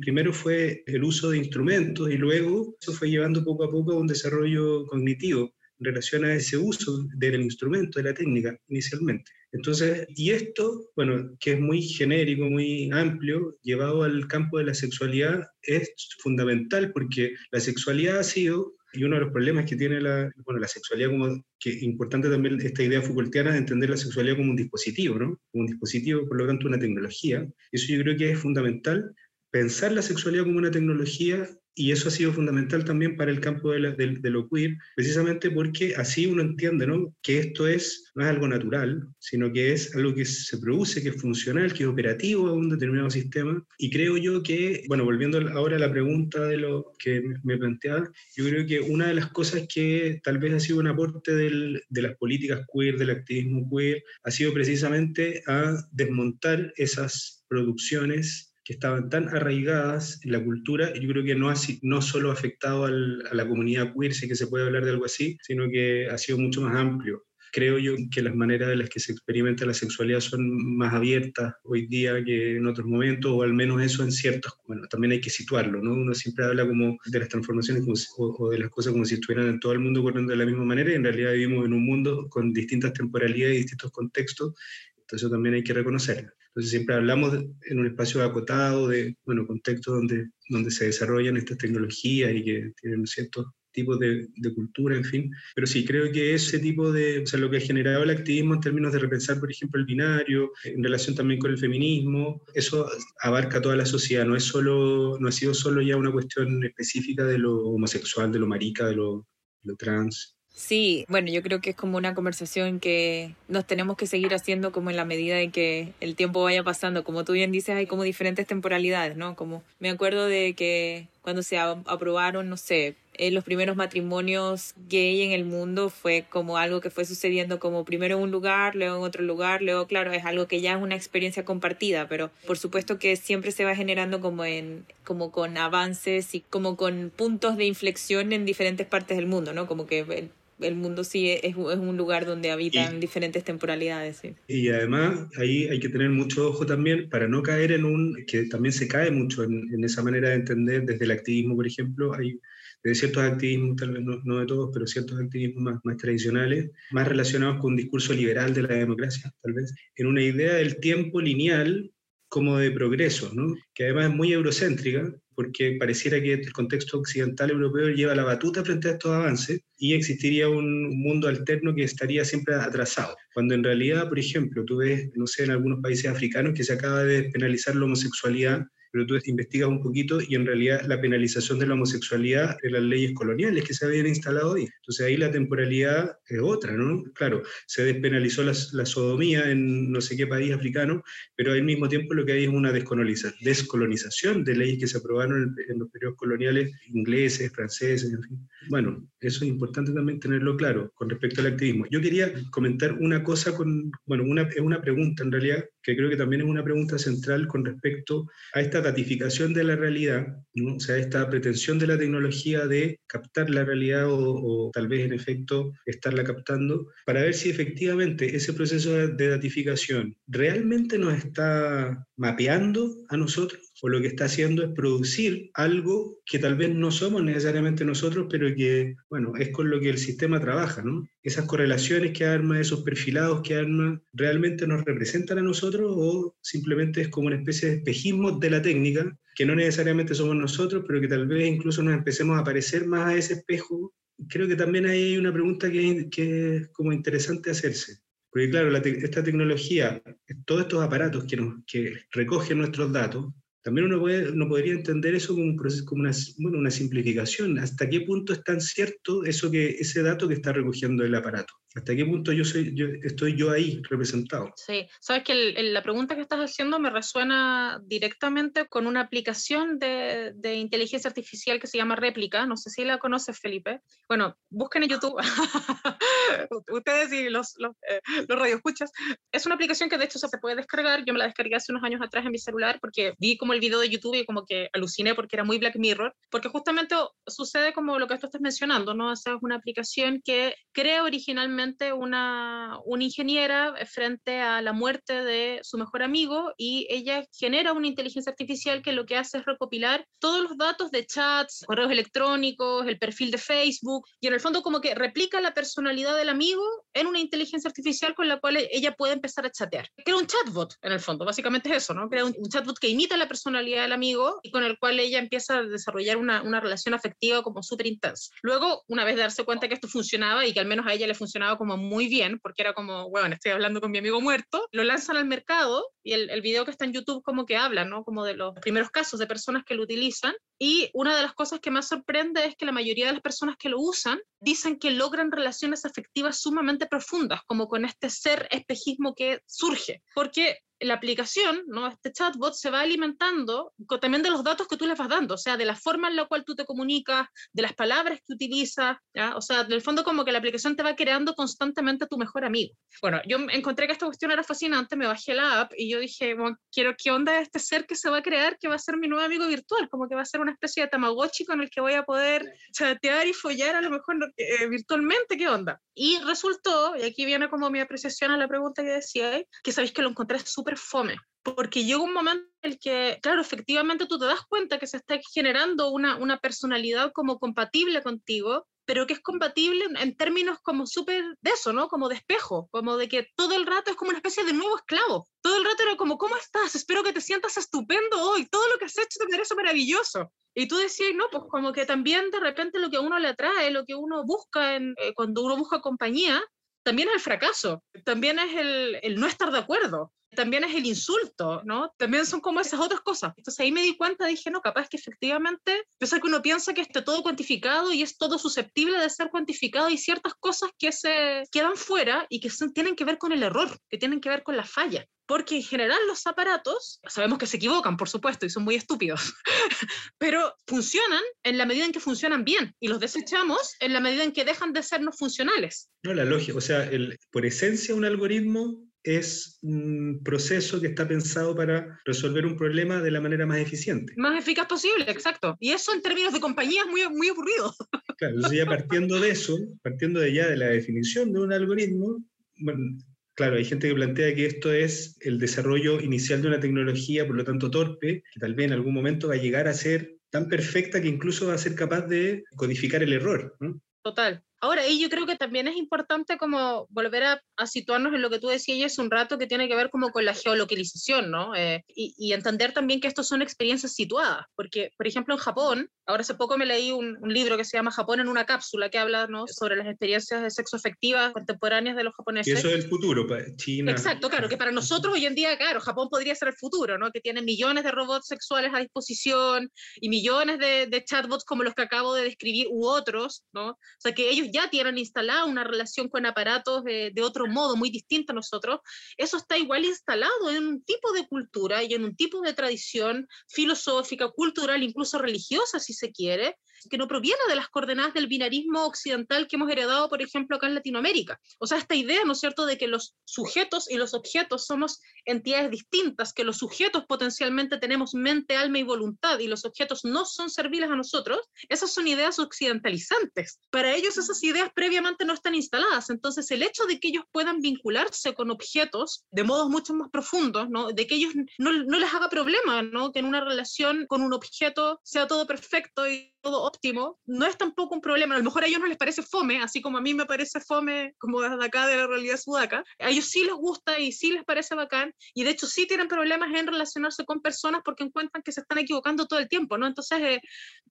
primero fue el uso de instrumentos y luego eso fue llevando poco a poco a un desarrollo cognitivo relación a ese uso del instrumento, de la técnica, inicialmente. Entonces, y esto, bueno, que es muy genérico, muy amplio, llevado al campo de la sexualidad, es fundamental porque la sexualidad ha sido, y uno de los problemas que tiene la, bueno, la sexualidad como, que importante también esta idea Foucaultiana de entender la sexualidad como un dispositivo, ¿no? Como un dispositivo, por lo tanto, una tecnología. Eso yo creo que es fundamental, pensar la sexualidad como una tecnología y eso ha sido fundamental también para el campo de, de, lo queer, precisamente porque así uno entiende ¿no? que esto es, no es algo natural, sino que es algo que se produce, que es funcional, que es operativo a un determinado sistema. Y creo yo que, bueno, volviendo ahora a la pregunta de lo que me planteaba, yo creo que una de las cosas que tal vez ha sido un aporte del, de las políticas queer, del activismo queer, ha sido precisamente a desmontar esas producciones que estaban tan arraigadas en la cultura, y yo creo que no ha no solo afectado al, a la comunidad queer, si que se puede hablar de algo así, sino que ha sido mucho más amplio. Creo yo que las maneras de las que se experimenta la sexualidad son más abiertas hoy día que en otros momentos, o al menos eso en ciertos, bueno, también hay que situarlo, ¿no? Uno siempre habla como de las transformaciones o, de las cosas como si estuvieran en todo el mundo corriendo de la misma manera, y en realidad vivimos en un mundo con distintas temporalidades y distintos contextos, entonces eso también hay que reconocerlo. Entonces siempre hablamos en un espacio acotado de, bueno, contextos donde, donde se desarrollan estas tecnologías y que tienen ciertos tipos de, de, cultura, en fin. Pero sí, creo que ese tipo de, o sea, lo que ha generado el activismo en términos de repensar, por ejemplo, el binario, en relación también con el feminismo, eso abarca toda la sociedad, no es solo, no ha sido solo ya una cuestión específica de lo homosexual, de lo marica, de lo, de lo trans, Sí, bueno, yo creo que es como una conversación que nos tenemos que seguir haciendo como en la medida en que el tiempo vaya pasando. Como tú bien dices, hay como diferentes temporalidades, ¿no? Como me acuerdo de que cuando se aprobaron, no sé, eh, los primeros matrimonios gay en el mundo fue como algo que fue sucediendo como primero en un lugar, luego en otro lugar, luego claro, es algo que ya es una experiencia compartida, pero por supuesto que siempre se va generando como en como con avances y como con puntos de inflexión en diferentes partes del mundo, ¿no? Como que el mundo sí es, es un lugar donde habitan diferentes temporalidades. Y además ahí hay que tener mucho ojo también para no caer en un, que también se cae mucho en, en esa manera de entender desde el activismo, por ejemplo, hay de ciertos activismos, tal vez no, no, de todos, pero ciertos activismos más, más tradicionales, más relacionados con un discurso liberal de la democracia, tal vez, en una idea del tiempo lineal como de progreso, ¿no? que además es muy eurocéntrica, porque pareciera que el contexto occidental europeo lleva la batuta frente a estos avances y existiría un mundo alterno que estaría siempre atrasado. Cuando en realidad, por ejemplo, tú ves, no sé, en algunos países africanos que se acaba de penalizar la homosexualidad pero tú investigas un poquito y en realidad la penalización de la homosexualidad de las leyes coloniales que se habían instalado ahí. Entonces ahí la temporalidad es otra, ¿no? Claro, se despenalizó la, sodomía en no sé qué país africano, pero al mismo tiempo lo que hay es una descolonización de leyes que se aprobaron en, los periodos coloniales ingleses, franceses, en fin. Bueno, eso es importante también tenerlo claro con respecto al activismo. Yo quería comentar una cosa con, bueno, una, una pregunta en realidad, que creo que también es una pregunta central con respecto a esta datificación de la realidad, o sea, esta pretensión de la tecnología de captar la realidad o, tal vez en efecto estarla captando, para ver si efectivamente ese proceso de datificación realmente nos está mapeando a nosotros o lo que está haciendo es producir algo que tal vez no somos necesariamente nosotros, pero que, bueno, es con lo que el sistema trabaja, ¿no? Esas correlaciones que arma, esos perfilados que arma, ¿realmente nos representan a nosotros o simplemente es como una especie de espejismo de la técnica, que no necesariamente somos nosotros, pero que tal vez incluso nos empecemos a parecer más a ese espejo? Creo que también hay una pregunta que, que es como interesante hacerse. Porque claro, esta tecnología, todos estos aparatos que, recogen nuestros datos, también uno puede, no podría entender eso como, un proceso, como una, bueno, una simplificación. ¿Hasta qué punto es tan cierto eso que, ese dato que está recogiendo el aparato? ¿Hasta qué punto yo, soy, yo estoy yo ahí representado? Sí, sabes que la pregunta que estás haciendo me resuena directamente con una aplicación de, de, inteligencia artificial que se llama Réplica. No sé si la conoces, Felipe. Bueno, busquen en YouTube. Ustedes y los, los, eh, los radioescuchas. Es una aplicación que de hecho se puede descargar. Yo me la descargué hace unos años atrás en mi celular porque vi como el video de YouTube y como que aluciné porque era muy Black Mirror. Porque justamente sucede como lo que tú estás mencionando, ¿no? O es una aplicación que crea originalmente una, una ingeniera frente a la muerte de su mejor amigo y ella genera una inteligencia artificial que lo que hace es recopilar todos los datos de chats, correos electrónicos, el perfil de Facebook y en el fondo como que replica la personalidad del amigo en una inteligencia artificial con la cual ella puede empezar a chatear. Crea un chatbot en el fondo, básicamente es eso, ¿no? Crea un, chatbot que imita la personalidad del amigo y con el cual ella empieza a desarrollar una, una relación afectiva como súper intensa. Luego, una vez de darse cuenta que esto funcionaba y que al menos a ella le funcionaba como muy bien, porque era como, bueno, estoy hablando con mi amigo muerto, lo lanzan al mercado y el, el video que está en YouTube como que habla, ¿no? Como de los primeros casos de personas que lo utilizan. Y una de las cosas que más sorprende es que la mayoría de las personas que lo usan dicen que logran relaciones afectivas sumamente profundas, como con este ser espejismo que surge, porque la aplicación, ¿no? este chatbot, se va alimentando también de los datos que tú le vas dando, o sea, de la forma en la cual tú te comunicas, de las palabras que utilizas, ¿ya? o sea, del fondo como que la aplicación te va creando constantemente a tu mejor amigo. Bueno, yo encontré que esta cuestión era fascinante, me bajé la app y yo dije, bueno, quiero, ¿qué onda este ser que se va a crear, que va a ser mi nuevo amigo virtual? Como que va a ser una especie de tamagotchi con el que voy a poder chatear y follar a lo mejor eh, virtualmente, ¿qué onda? Y resultó, y aquí viene como mi apreciación a la pregunta que decía, que sabéis que lo encontré súper fome, porque llega un momento en el que, claro, efectivamente tú te das cuenta que se está generando una, una personalidad como compatible contigo, pero que es compatible en términos como súper de eso, ¿no? Como de espejo, como de que todo el rato es como una especie de nuevo esclavo. Todo el rato era como, ¿cómo estás? Espero que te sientas estupendo hoy, todo lo que has hecho te parece maravilloso. Y tú decías, no, pues como que también de repente lo que a uno le atrae, lo que uno busca en, eh, cuando uno busca compañía, también es el fracaso, también es el, el no estar de acuerdo, también es el insulto, ¿no? También son como esas otras cosas. Entonces ahí me di cuenta, dije, no, capaz que efectivamente, pese a que uno piensa que está todo cuantificado y es todo susceptible de ser cuantificado, hay ciertas cosas que se quedan fuera y que tienen que ver con el error, que tienen que ver con la falla. Porque en general los aparatos, sabemos que se equivocan, por supuesto, y son muy estúpidos, pero funcionan en la medida en que funcionan bien y los desechamos en la medida en que dejan de sernos funcionales. No, la lógica, o sea, el, por esencia un algoritmo es un proceso que está pensado para resolver un problema de la manera más eficiente. Más eficaz posible, exacto. Y eso en términos de compañía es muy, muy aburrido. Claro, entonces ya partiendo de eso, partiendo de ya de la definición de un algoritmo, bueno, claro, hay gente que plantea que esto es el desarrollo inicial de una tecnología, por lo tanto torpe, que tal vez en algún momento va a llegar a ser tan perfecta que incluso va a ser capaz de codificar el error. ¿no? Total. Ahora, ahí yo creo que también es importante como volver a, situarnos en lo que tú decías hace un rato, que tiene que ver como con la geolocalización, ¿no? Eh, y, entender también que estos son experiencias situadas, porque, por ejemplo, en Japón, ahora hace poco me leí un, libro que se llama Japón en una cápsula, que habla ¿no? sobre las experiencias de sexo efectivas contemporáneas de los japoneses. Y eso es el futuro, China. Exacto, claro, que para nosotros hoy en día, claro, Japón podría ser el futuro, ¿no? Que tiene millones de robots sexuales a disposición y millones de, de chatbots como los que acabo de describir u otros, ¿no? O sea, que ellos ya tienen instalada una relación con aparatos de, de, otro modo, muy distinto a nosotros, eso está igual instalado en un tipo de cultura y en un tipo de tradición filosófica, cultural, incluso religiosa, si se quiere, que no proviene de las coordenadas del binarismo occidental que hemos heredado, por ejemplo, acá en Latinoamérica. O sea, esta idea, ¿no es cierto?, de que los sujetos y los objetos somos entidades distintas, que los sujetos potencialmente tenemos mente, alma y voluntad y los objetos no son serviles a nosotros, esas son ideas occidentalizantes. Para ellos esas ideas previamente no están instaladas. Entonces, el hecho de que ellos puedan vincularse con objetos de modos mucho más profundos, ¿no? de que ellos no, no les haga problema, ¿no? que en una relación con un objeto sea todo perfecto y todo óptimo, no es tampoco un problema. A lo mejor a ellos no les parece fome, así como a mí me parece fome, como desde acá de la realidad sudaca. A ellos sí les gusta y sí les parece bacán, y de hecho sí tienen problemas en relacionarse con personas porque encuentran que se están equivocando todo el tiempo, ¿no? Entonces, eh,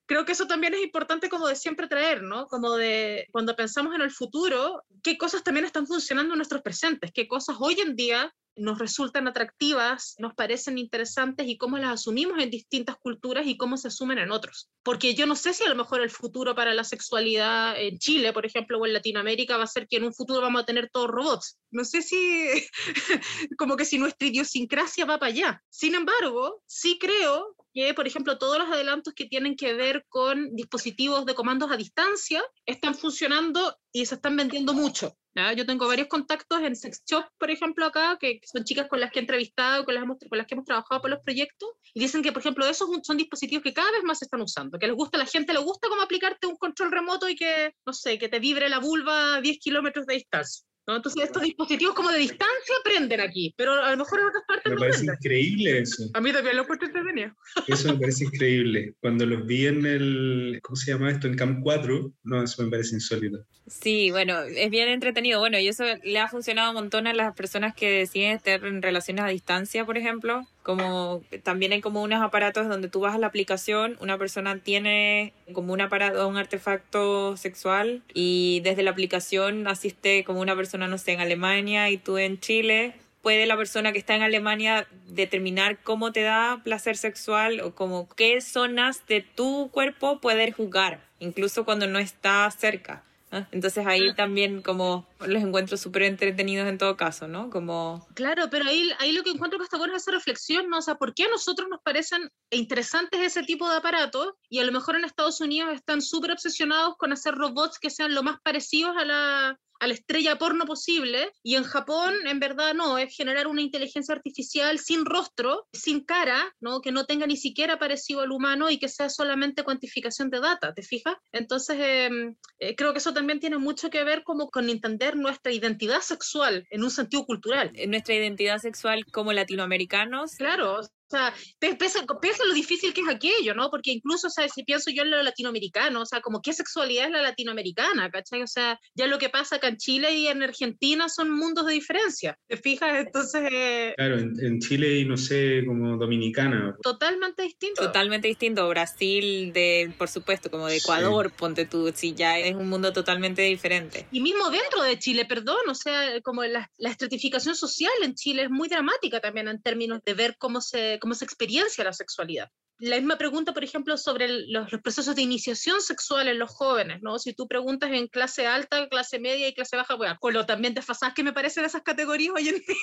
creo que eso también es importante como de siempre traer, ¿no? Como de cuando pensamos en el futuro, qué cosas también están funcionando en nuestros presentes, qué cosas hoy en día nos resultan atractivas, nos parecen interesantes y cómo las asumimos en distintas culturas y cómo se asumen en otros. Porque yo no sé si a lo mejor el futuro para la sexualidad en Chile, por ejemplo, o en Latinoamérica va a ser que en un futuro vamos a tener todos robots. No sé si, como que si nuestra idiosincrasia va para allá. Sin embargo, sí creo que, por ejemplo, todos los adelantos que tienen que ver con dispositivos de comandos a distancia están funcionando y se están vendiendo mucho. Yo tengo varios contactos en Sex Shop, por ejemplo, acá, que son chicas con las que he entrevistado, con las, con las que hemos trabajado por los proyectos, y dicen que, por ejemplo, esos son dispositivos que cada vez más se están usando, que les gusta, a la gente le gusta como aplicarte un control remoto y que, no sé, que te vibre la vulva a 10 kilómetros de distancia. Entonces estos dispositivos como de distancia prenden aquí, pero a lo mejor en otras partes me parece increíble eso. A mí también lo encuentro entretenido. Eso me parece increíble. Cuando los vi en el, ¿cómo se llama esto? En Camp 4, no, eso me parece insólito. Sí, bueno, es bien entretenido. Bueno, y eso le ha funcionado un montón a las personas que deciden estar en relaciones a distancia, por ejemplo. Como también hay como unos aparatos donde tú vas a la aplicación, una persona tiene como un aparato, un artefacto sexual y desde la aplicación asiste como una persona, no sé, en Alemania y tú en Chile puede la persona que está en Alemania determinar cómo te da placer sexual o como qué zonas de tu cuerpo poder jugar, incluso cuando no está cerca. Entonces ahí ah. también como los encuentro súper entretenidos en todo caso, ¿no? Como... Claro, pero ahí, ahí lo que encuentro que está bueno es esa reflexión, ¿no? O sea, ¿por qué a nosotros nos parecen interesantes ese tipo de aparatos y a lo mejor en Estados Unidos están súper obsesionados con hacer robots que sean lo más parecidos a la, a la estrella porno posible y en Japón en verdad no, es generar una inteligencia artificial sin rostro, sin cara, ¿no? que no tenga ni siquiera parecido al humano y que sea solamente cuantificación de data, ¿te fijas? Entonces em, eh, creo que eso también tiene mucho que ver como con entender nuestra identidad sexual en un sentido cultural. Nuestra identidad sexual como latinoamericanos. Claro, o sea, piensa, lo difícil que es aquello, ¿no? Porque incluso, o sea, si pienso yo en lo latinoamericano, o sea, como qué sexualidad es la latinoamericana, ¿cachai? O sea, ya lo que pasa acá en Chile y en Argentina son mundos de diferencia, ¿te fijas? Entonces... Eh, claro, en, Chile y no sé, como dominicana. Totalmente distinto. Totalmente distinto. Brasil, de, por supuesto, como de Ecuador, ponte tú, sí, ya es un mundo totalmente diferente. Y mismo dentro de Chile, perdón, o sea, como la, la estratificación social en Chile es muy dramática también en términos de ver cómo se cómo se experiencia la sexualidad. La misma pregunta, por ejemplo, sobre los, procesos de iniciación sexual en los jóvenes, ¿no? Si tú preguntas en clase alta, clase media y clase baja, bueno, con lo también desfasadas que me parecen esas categorías hoy en día.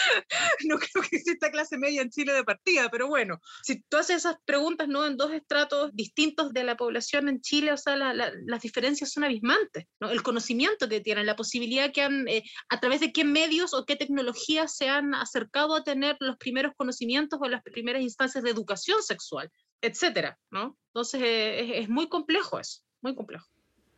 no creo que exista clase media en Chile de partida, pero bueno, si tú haces esas preguntas ¿no? en dos estratos distintos de la población en Chile, o sea, las diferencias son abismantes. El conocimiento que tienen, la posibilidad que han, eh, a través de qué medios o qué tecnologías se han acercado a tener los primeros conocimientos o las primeras instancias de educación sexual, etcétera, ¿no? Entonces eh, es muy complejo eso, muy complejo.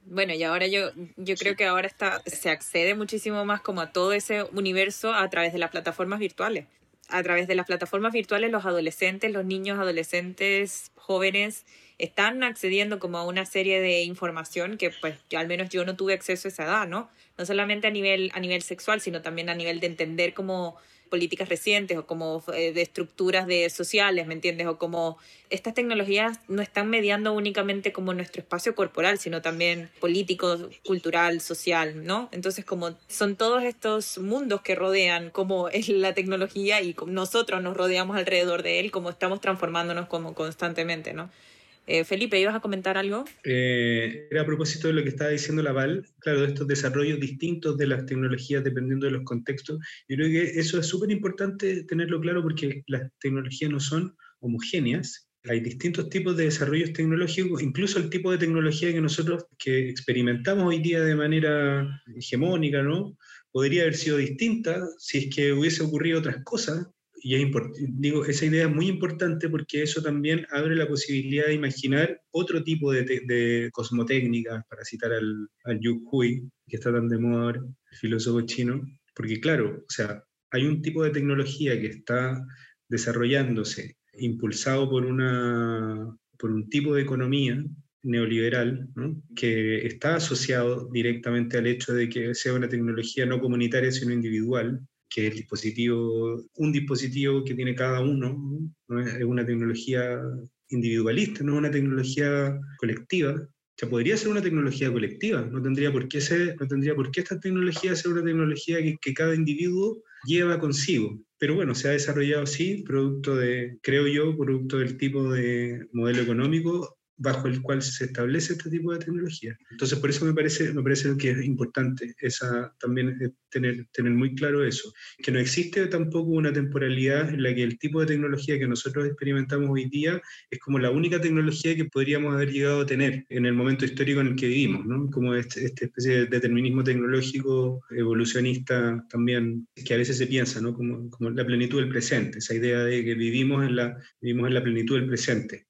Bueno, y ahora yo, yo creo que ahora está, se accede muchísimo más como a todo ese universo a través de las plataformas virtuales. a través de las plataformas virtuales los adolescentes, los niños, adolescentes, jóvenes están accediendo como a una serie de información que pues al menos yo no tuve acceso a esa edad, ¿no? No solamente a nivel, a nivel sexual, sino también a nivel de entender cómo políticas recientes o como eh, de estructuras de sociales, ¿me entiendes? O como estas tecnologías no están mediando únicamente como nuestro espacio corporal, sino también político, cultural, social, ¿no? Entonces como son todos estos mundos que rodean como es la tecnología y nosotros nos rodeamos alrededor de él, como estamos transformándonos como constantemente, ¿no? Eh, Felipe, ¿ibas a comentar algo? Eh, era a propósito de lo que estaba diciendo Laval, claro, de estos desarrollos distintos de las tecnologías dependiendo de los contextos. Yo creo que eso es súper importante tenerlo claro porque las tecnologías no son homogéneas. Hay distintos tipos de desarrollos tecnológicos, incluso el tipo de tecnología que nosotros que experimentamos hoy día de manera hegemónica, ¿no? Podría haber sido distinta si es que hubiese ocurrido otras cosas y es digo, esa idea es muy importante porque eso también abre la posibilidad de imaginar otro tipo de, de cosmotécnicas, para citar al, al Yu Hui, que está tan de moda ahora, el filósofo chino, porque claro, o sea, hay un tipo de tecnología que está desarrollándose, impulsado por, una, por un tipo de economía neoliberal, que está asociado directamente al hecho de que sea una tecnología no comunitaria, sino individual, que el dispositivo, un dispositivo que tiene cada uno, ¿no? es una tecnología individualista, no es una tecnología colectiva. O sea, podría ser una tecnología colectiva, no tendría por qué, ser, no tendría por qué esta tecnología ser una tecnología que, que cada individuo lleva consigo. Pero bueno, se ha desarrollado así, producto de, creo yo, producto del tipo de modelo económico bajo el cual se establece este tipo de tecnología. Entonces, por eso me parece, me parece que es importante esa, también eh, tener, tener muy claro eso, que no existe tampoco una temporalidad en la que el tipo de tecnología que nosotros experimentamos hoy día es como la única tecnología que podríamos haber llegado a tener en el momento histórico en el que vivimos, ¿no? como este, esta especie de determinismo tecnológico evolucionista también, que a veces se piensa ¿no? como, como la plenitud del presente, esa idea de que vivimos en la, vivimos en la plenitud del presente.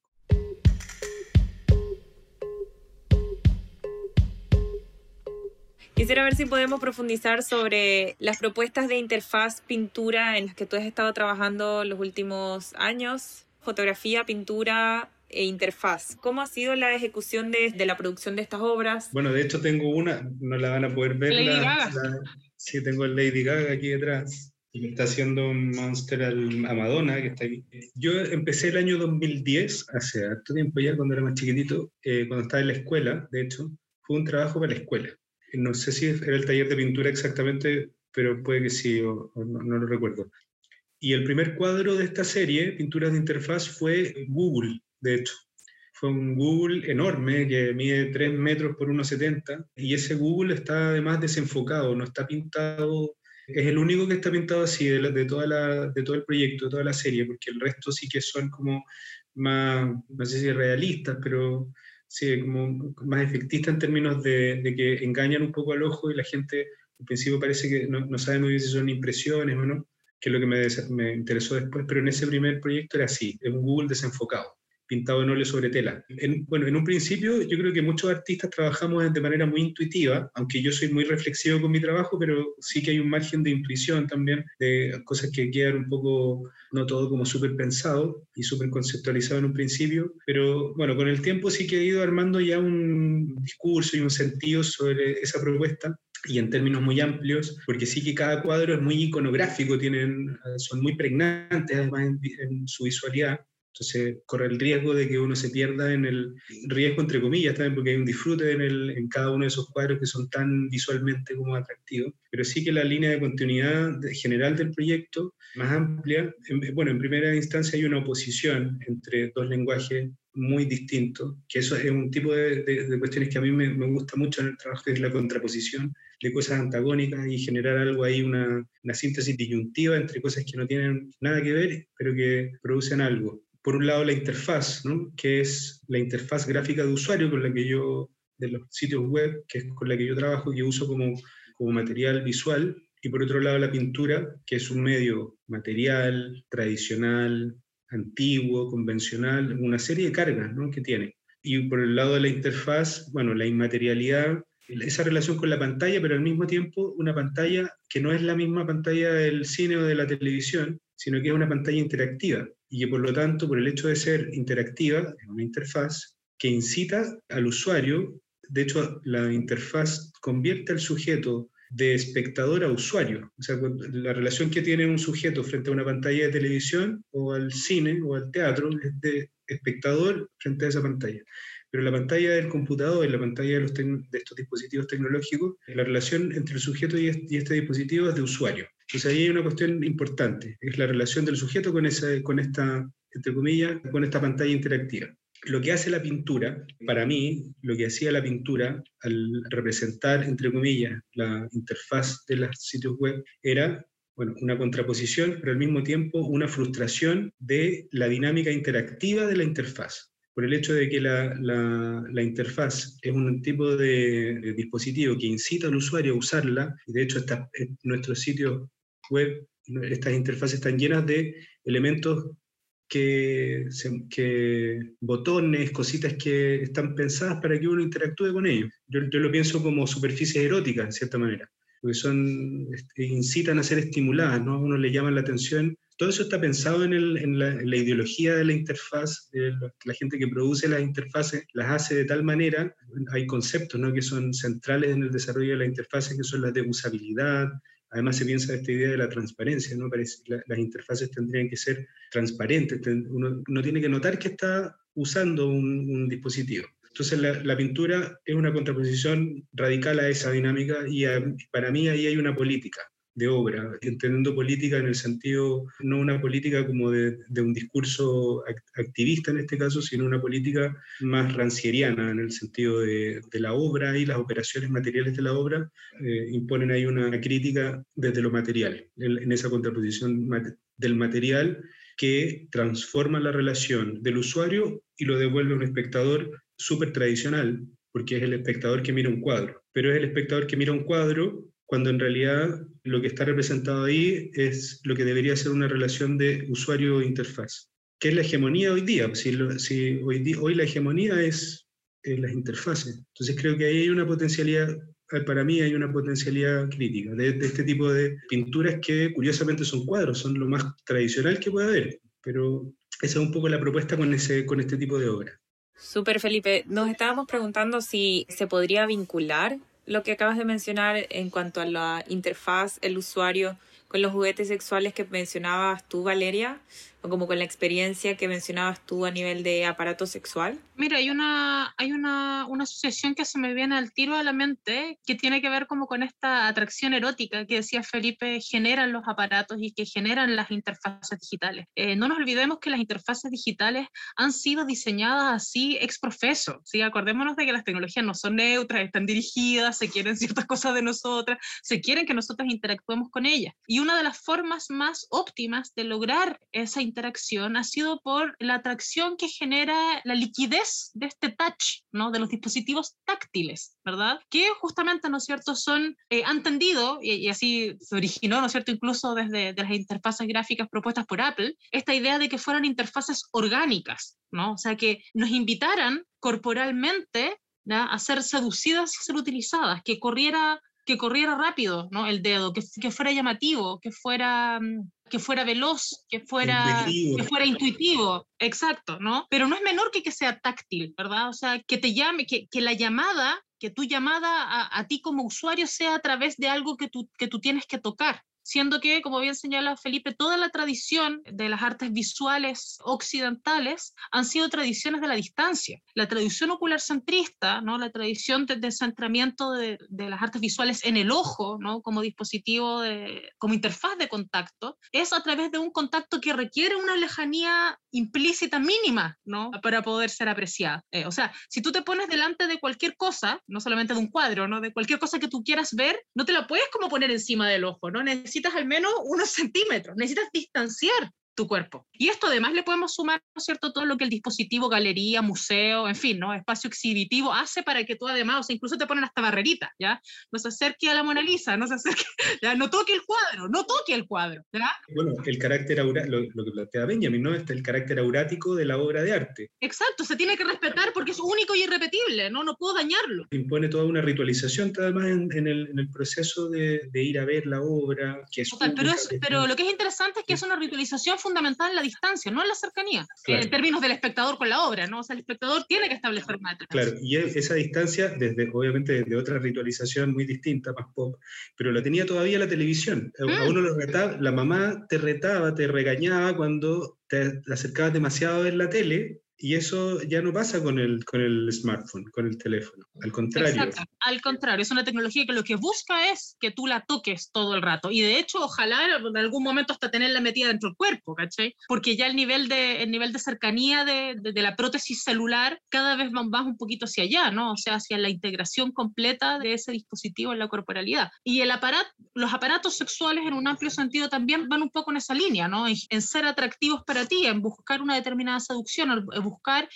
Quisiera ver si podemos profundizar sobre las propuestas de interfaz pintura en las que tú has estado trabajando los últimos años, fotografía, pintura e interfaz. ¿Cómo ha sido la ejecución de, de la producción de estas obras? Bueno, de hecho tengo una, no la van a poder ver. Lady Gaga. sí, tengo el Lady Gaga aquí detrás. Y está haciendo un Monster a Madonna, que está aquí. Yo empecé el año 2010, hace harto tiempo ya, cuando era más chiquitito, eh, cuando estaba en la escuela, de hecho, fue un trabajo para la escuela no sé si era el taller de pintura exactamente, pero puede que sí, o, no, lo recuerdo. Y el primer cuadro de esta serie, Pinturas de Interfaz, fue Google, de hecho. Fue un Google enorme que mide 3 metros por 1,70 y ese Google está además desenfocado, no está pintado, es el único que está pintado así de, de, toda la, de todo el proyecto, de toda la serie, porque el resto sí que son como más, no sé si realistas, pero sí, como más efectista en términos de, de, que engañan un poco al ojo y la gente al principio parece que no, no sabe muy bien si son impresiones o no, que es lo que me, me interesó después, pero en ese primer proyecto era así, es un Google desenfocado pintado en óleo sobre tela. bueno, en un principio yo creo que muchos artistas trabajamos de manera muy intuitiva, aunque yo soy muy reflexivo con mi trabajo, pero sí que hay un margen de intuición también, de cosas que quedan un poco, no todo como súper pensado y súper conceptualizado en un principio, pero bueno, con el tiempo sí que he ido armando ya un discurso y un sentido sobre esa propuesta y en términos muy amplios, porque sí que cada cuadro es muy iconográfico, tienen, son muy pregnantes además en, en su visualidad, entonces corre el riesgo de que uno se pierda en el riesgo entre comillas también porque hay un disfrute en, el, en cada uno de esos cuadros que son tan visualmente como atractivos. Pero sí que la línea de continuidad general del proyecto, más amplia, bueno, en primera instancia hay una oposición entre dos lenguajes muy distintos, que eso es un tipo de, de, cuestiones que a mí me, me, gusta mucho en el trabajo, que es la contraposición de cosas antagónicas y generar algo ahí, una, una síntesis disyuntiva entre cosas que no tienen nada que ver, pero que producen algo por un lado la interfaz, ¿no? que es la interfaz gráfica de usuario con la que yo, de los sitios web, que es con la que yo trabajo y que uso como, como material visual, y por otro lado la pintura, que es un medio material, tradicional, antiguo, convencional, una serie de cargas ¿no? que tiene. Y por el lado de la interfaz, bueno, la inmaterialidad, esa relación con la pantalla, pero al mismo tiempo una pantalla que no es la misma pantalla del cine o de la televisión, sino que es una pantalla interactiva y por lo tanto, por el hecho de ser interactiva, es una interfaz que incita al usuario, de hecho la interfaz convierte al sujeto de espectador a usuario. O sea, la relación que tiene un sujeto frente a una pantalla de televisión o al cine o al teatro es de espectador frente a esa pantalla. Pero la pantalla del computador, la pantalla de, de estos dispositivos tecnológicos, la relación entre el sujeto y este, dispositivo es de usuario. Entonces ahí hay una cuestión importante, es la relación del sujeto con, esa, con esta, entre comillas, con esta pantalla interactiva lo que hace la pintura, para mí, lo que hacía la pintura al representar, entre comillas, la interfaz de los sitios web, era bueno, una contraposición, pero al mismo tiempo una frustración de la dinámica interactiva de la interfaz. Por el hecho de que la, la, interfaz es un tipo de, dispositivo que incita al usuario a usarla, y de hecho está, nuestros sitios web, estas interfaces están llenas de elementos que, que, botones, cositas que están pensadas para que uno interactúe con ellos. Yo, yo lo pienso como superficies eróticas, en cierta manera, porque son, este, incitan a ser estimuladas, ¿no? A uno le llama la atención. Todo eso está pensado en, el, en, la, la, ideología de la interfaz, la gente que produce las interfaces las hace de tal manera, hay conceptos ¿no? que son centrales en el desarrollo de la interfaz, que son las de usabilidad, Además se piensa esta idea de la transparencia, ¿no? Parece, las interfaces tendrían que ser transparentes, uno no tiene que notar que está usando un, dispositivo. Entonces la, la, pintura es una contraposición radical a esa dinámica y para mí ahí hay una política de obra, entendiendo política en el sentido, no una política como de, un discurso activista en este caso, sino una política más rancieriana en el sentido de, la obra y las operaciones materiales de la obra, eh, imponen ahí una crítica desde lo material, en, esa contraposición del material que transforma la relación del usuario y lo devuelve a un espectador súper tradicional, porque es el espectador que mira un cuadro, pero es el espectador que mira un cuadro cuando en realidad lo que está representado ahí es lo que debería ser una relación de usuario-interfaz, que es la hegemonía hoy día. Si, si hoy, la hegemonía es, las interfaces. Entonces creo que ahí hay una potencialidad, eh, para mí hay una potencialidad crítica de, este tipo de pinturas que curiosamente son cuadros, son lo más tradicional que puede haber, pero esa es un poco la propuesta con, ese, con este tipo de obra. Súper, Felipe. Nos estábamos preguntando si se podría vincular lo que acabas de mencionar en cuanto a la interfaz, el usuario con los juguetes sexuales que mencionabas tú, Valeria, o como con la experiencia que mencionabas tú a nivel de aparato sexual? Mira, hay una, hay una, una, asociación que se me viene al tiro a la mente que tiene que ver como con esta atracción erótica que decía Felipe, generan los aparatos y que generan las interfaces digitales. Eh, no nos olvidemos que las interfaces digitales han sido diseñadas así ex profeso, ¿sí? Acordémonos de que las tecnologías no son neutras, están dirigidas, se quieren ciertas cosas de nosotras, se quieren que nosotros interactuemos con ellas. Y una de las formas más óptimas de lograr esa interacción ha sido por la atracción que genera la liquidez de este touch, ¿no? De los dispositivos táctiles, ¿verdad? Que justamente, ¿no es cierto?, son, eh, han tendido, y, así se originó, ¿no es cierto?, incluso desde las interfaces gráficas propuestas por Apple, esta idea de que fueran interfaces orgánicas, ¿no? O sea, que nos invitaran corporalmente a ser seducidas y ser utilizadas, que corriera que corriera rápido, ¿no? El dedo, que, que fuera llamativo, que fuera, mm, que fuera veloz, que fuera, intuitivo. que fuera intuitivo, exacto, ¿no? Pero no es menor que que sea táctil, ¿verdad? O sea, que te llame, que, que la llamada, que tu llamada a, a, ti como usuario sea a través de algo que tú, que tú tienes que tocar, siendo que, como bien señala Felipe, toda la tradición de las artes visuales occidentales han sido tradiciones de la distancia. La tradición ocular centrista, ¿no? la tradición de, centramiento de, de, las artes visuales en el ojo, ¿no? como dispositivo, de, como interfaz de contacto, es a través de un contacto que requiere una lejanía implícita mínima ¿no? para poder ser apreciada. Eh, o sea, si tú te pones delante de cualquier cosa, no solamente de un cuadro, ¿no? de cualquier cosa que tú quieras ver, no te la puedes como poner encima del ojo, ¿no? Necesitas al menos unos centímetros, necesitas distanciar tu cuerpo. Y esto además le podemos sumar, ¿no es cierto?, todo lo que el dispositivo, galería, museo, en fin, ¿no? Espacio exhibitivo hace para que tú además, o sea, incluso te ponen hasta barrerita, ¿ya? No se acerque a la Mona Lisa, no se acerque, ya, no toque el cuadro, no toque el cuadro, ¿verdad? Bueno, el carácter, aura, lo, lo, que plantea Benjamin, ¿no? Este el carácter aurático de la obra de arte. Exacto, se tiene que respetar porque es único y irrepetible, ¿no? No puedo dañarlo. Impone toda una ritualización, además, en, en, el, en el, proceso de, de, ir a ver la obra. Que es Total, pero, es, pero lo que es interesante es que es una ritualización fundamental en la distancia, no en la cercanía, claro. en términos del espectador con la obra, ¿no? O sea, el espectador tiene que establecer una Claro, y esa distancia, desde, obviamente, desde otra ritualización muy distinta, más pop, pero la tenía todavía la televisión. Mm. A uno lo retaba, la mamá te retaba, te regañaba cuando te acercabas demasiado a ver la tele y eso ya no pasa con el, con el smartphone, con el teléfono. Al contrario. Exacto. Al contrario, es una tecnología que lo que busca es que tú la toques todo el rato. Y de hecho, ojalá en algún momento hasta tenerla metida dentro del cuerpo, ¿cachai? Porque ya el nivel de, el nivel de cercanía de, de, de la prótesis celular cada vez va, va, un poquito hacia allá, ¿no? O sea, hacia la integración completa de ese dispositivo en la corporalidad. Y el aparato, los aparatos sexuales en un amplio sentido también van un poco en esa línea, ¿no? En, en ser atractivos para ti, en buscar una determinada seducción, en buscar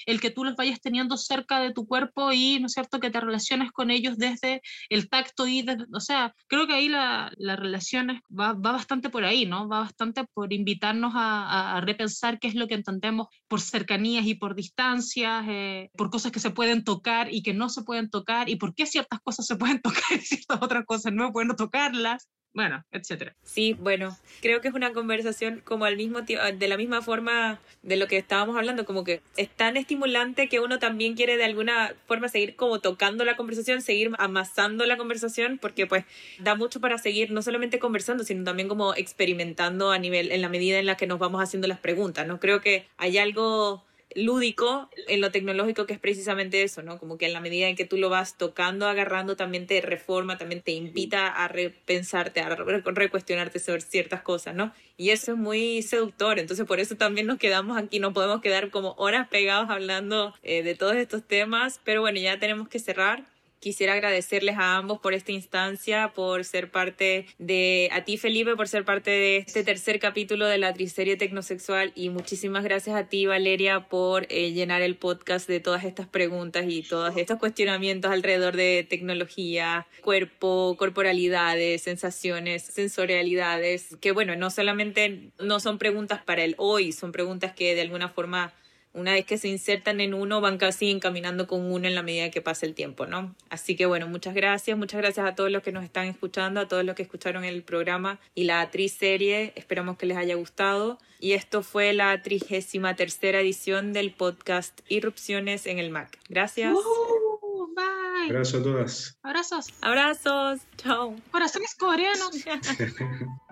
el que tú los vayas teniendo cerca de tu cuerpo y, ¿no es cierto?, que te relaciones con ellos desde el tacto y, o sea, creo que ahí la, la relación va, va, bastante por ahí, ¿no? Va bastante por invitarnos a, a, repensar qué es lo que entendemos por cercanías y por distancias, eh, por cosas que se pueden tocar y que no se pueden tocar y por qué ciertas cosas se pueden tocar y ciertas otras cosas no pueden tocarlas bueno, etcétera. Sí, bueno, creo que es una conversación como al mismo tiempo, de la misma forma de lo que estábamos hablando, como que es tan estimulante que uno también quiere de alguna forma seguir como tocando la conversación, seguir amasando la conversación, porque pues da mucho para seguir no solamente conversando, sino también como experimentando a nivel, en la medida en la que nos vamos haciendo las preguntas, ¿no? Creo que hay algo lúdico en lo tecnológico que es precisamente eso, ¿no? Como que en la medida en que tú lo vas tocando, agarrando, también te reforma, también te invita a repensarte, a recuestionarte sobre ciertas cosas, ¿no? Y eso es muy seductor, entonces por eso también nos quedamos aquí, no podemos quedar como horas pegados hablando eh, de todos estos temas, pero bueno, ya tenemos que cerrar. Quisiera agradecerles a ambos por esta instancia, por ser parte de, a ti Felipe, por ser parte de este tercer capítulo de la triserie tecnosexual. Y muchísimas gracias a ti Valeria por eh, llenar el podcast de todas estas preguntas y todos estos cuestionamientos alrededor de tecnología, cuerpo, corporalidades, sensaciones, sensorialidades, que bueno, no solamente no son preguntas para el hoy, son preguntas que de alguna forma una vez que se insertan en uno, van casi encaminando con uno en la medida que pasa el tiempo, ¿no? Así que bueno, muchas gracias, muchas gracias a todos los que nos están escuchando, a todos los que escucharon el programa y la serie, esperamos que les haya gustado. Y esto fue la trigésima tercera edición del podcast Irrupciones en el Mac. Gracias. Uh, bye. Abrazo a todas. Abrazos. Abrazos. Chao. Corazones coreanos.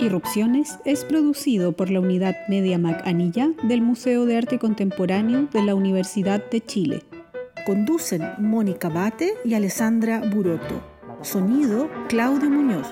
Irrupciones es producido por la unidad Media Mac Anilla del Museo de Arte Contemporáneo de la Universidad de Chile. Conducen Mónica Bate y Alessandra Buroto. Sonido Claudio Muñoz.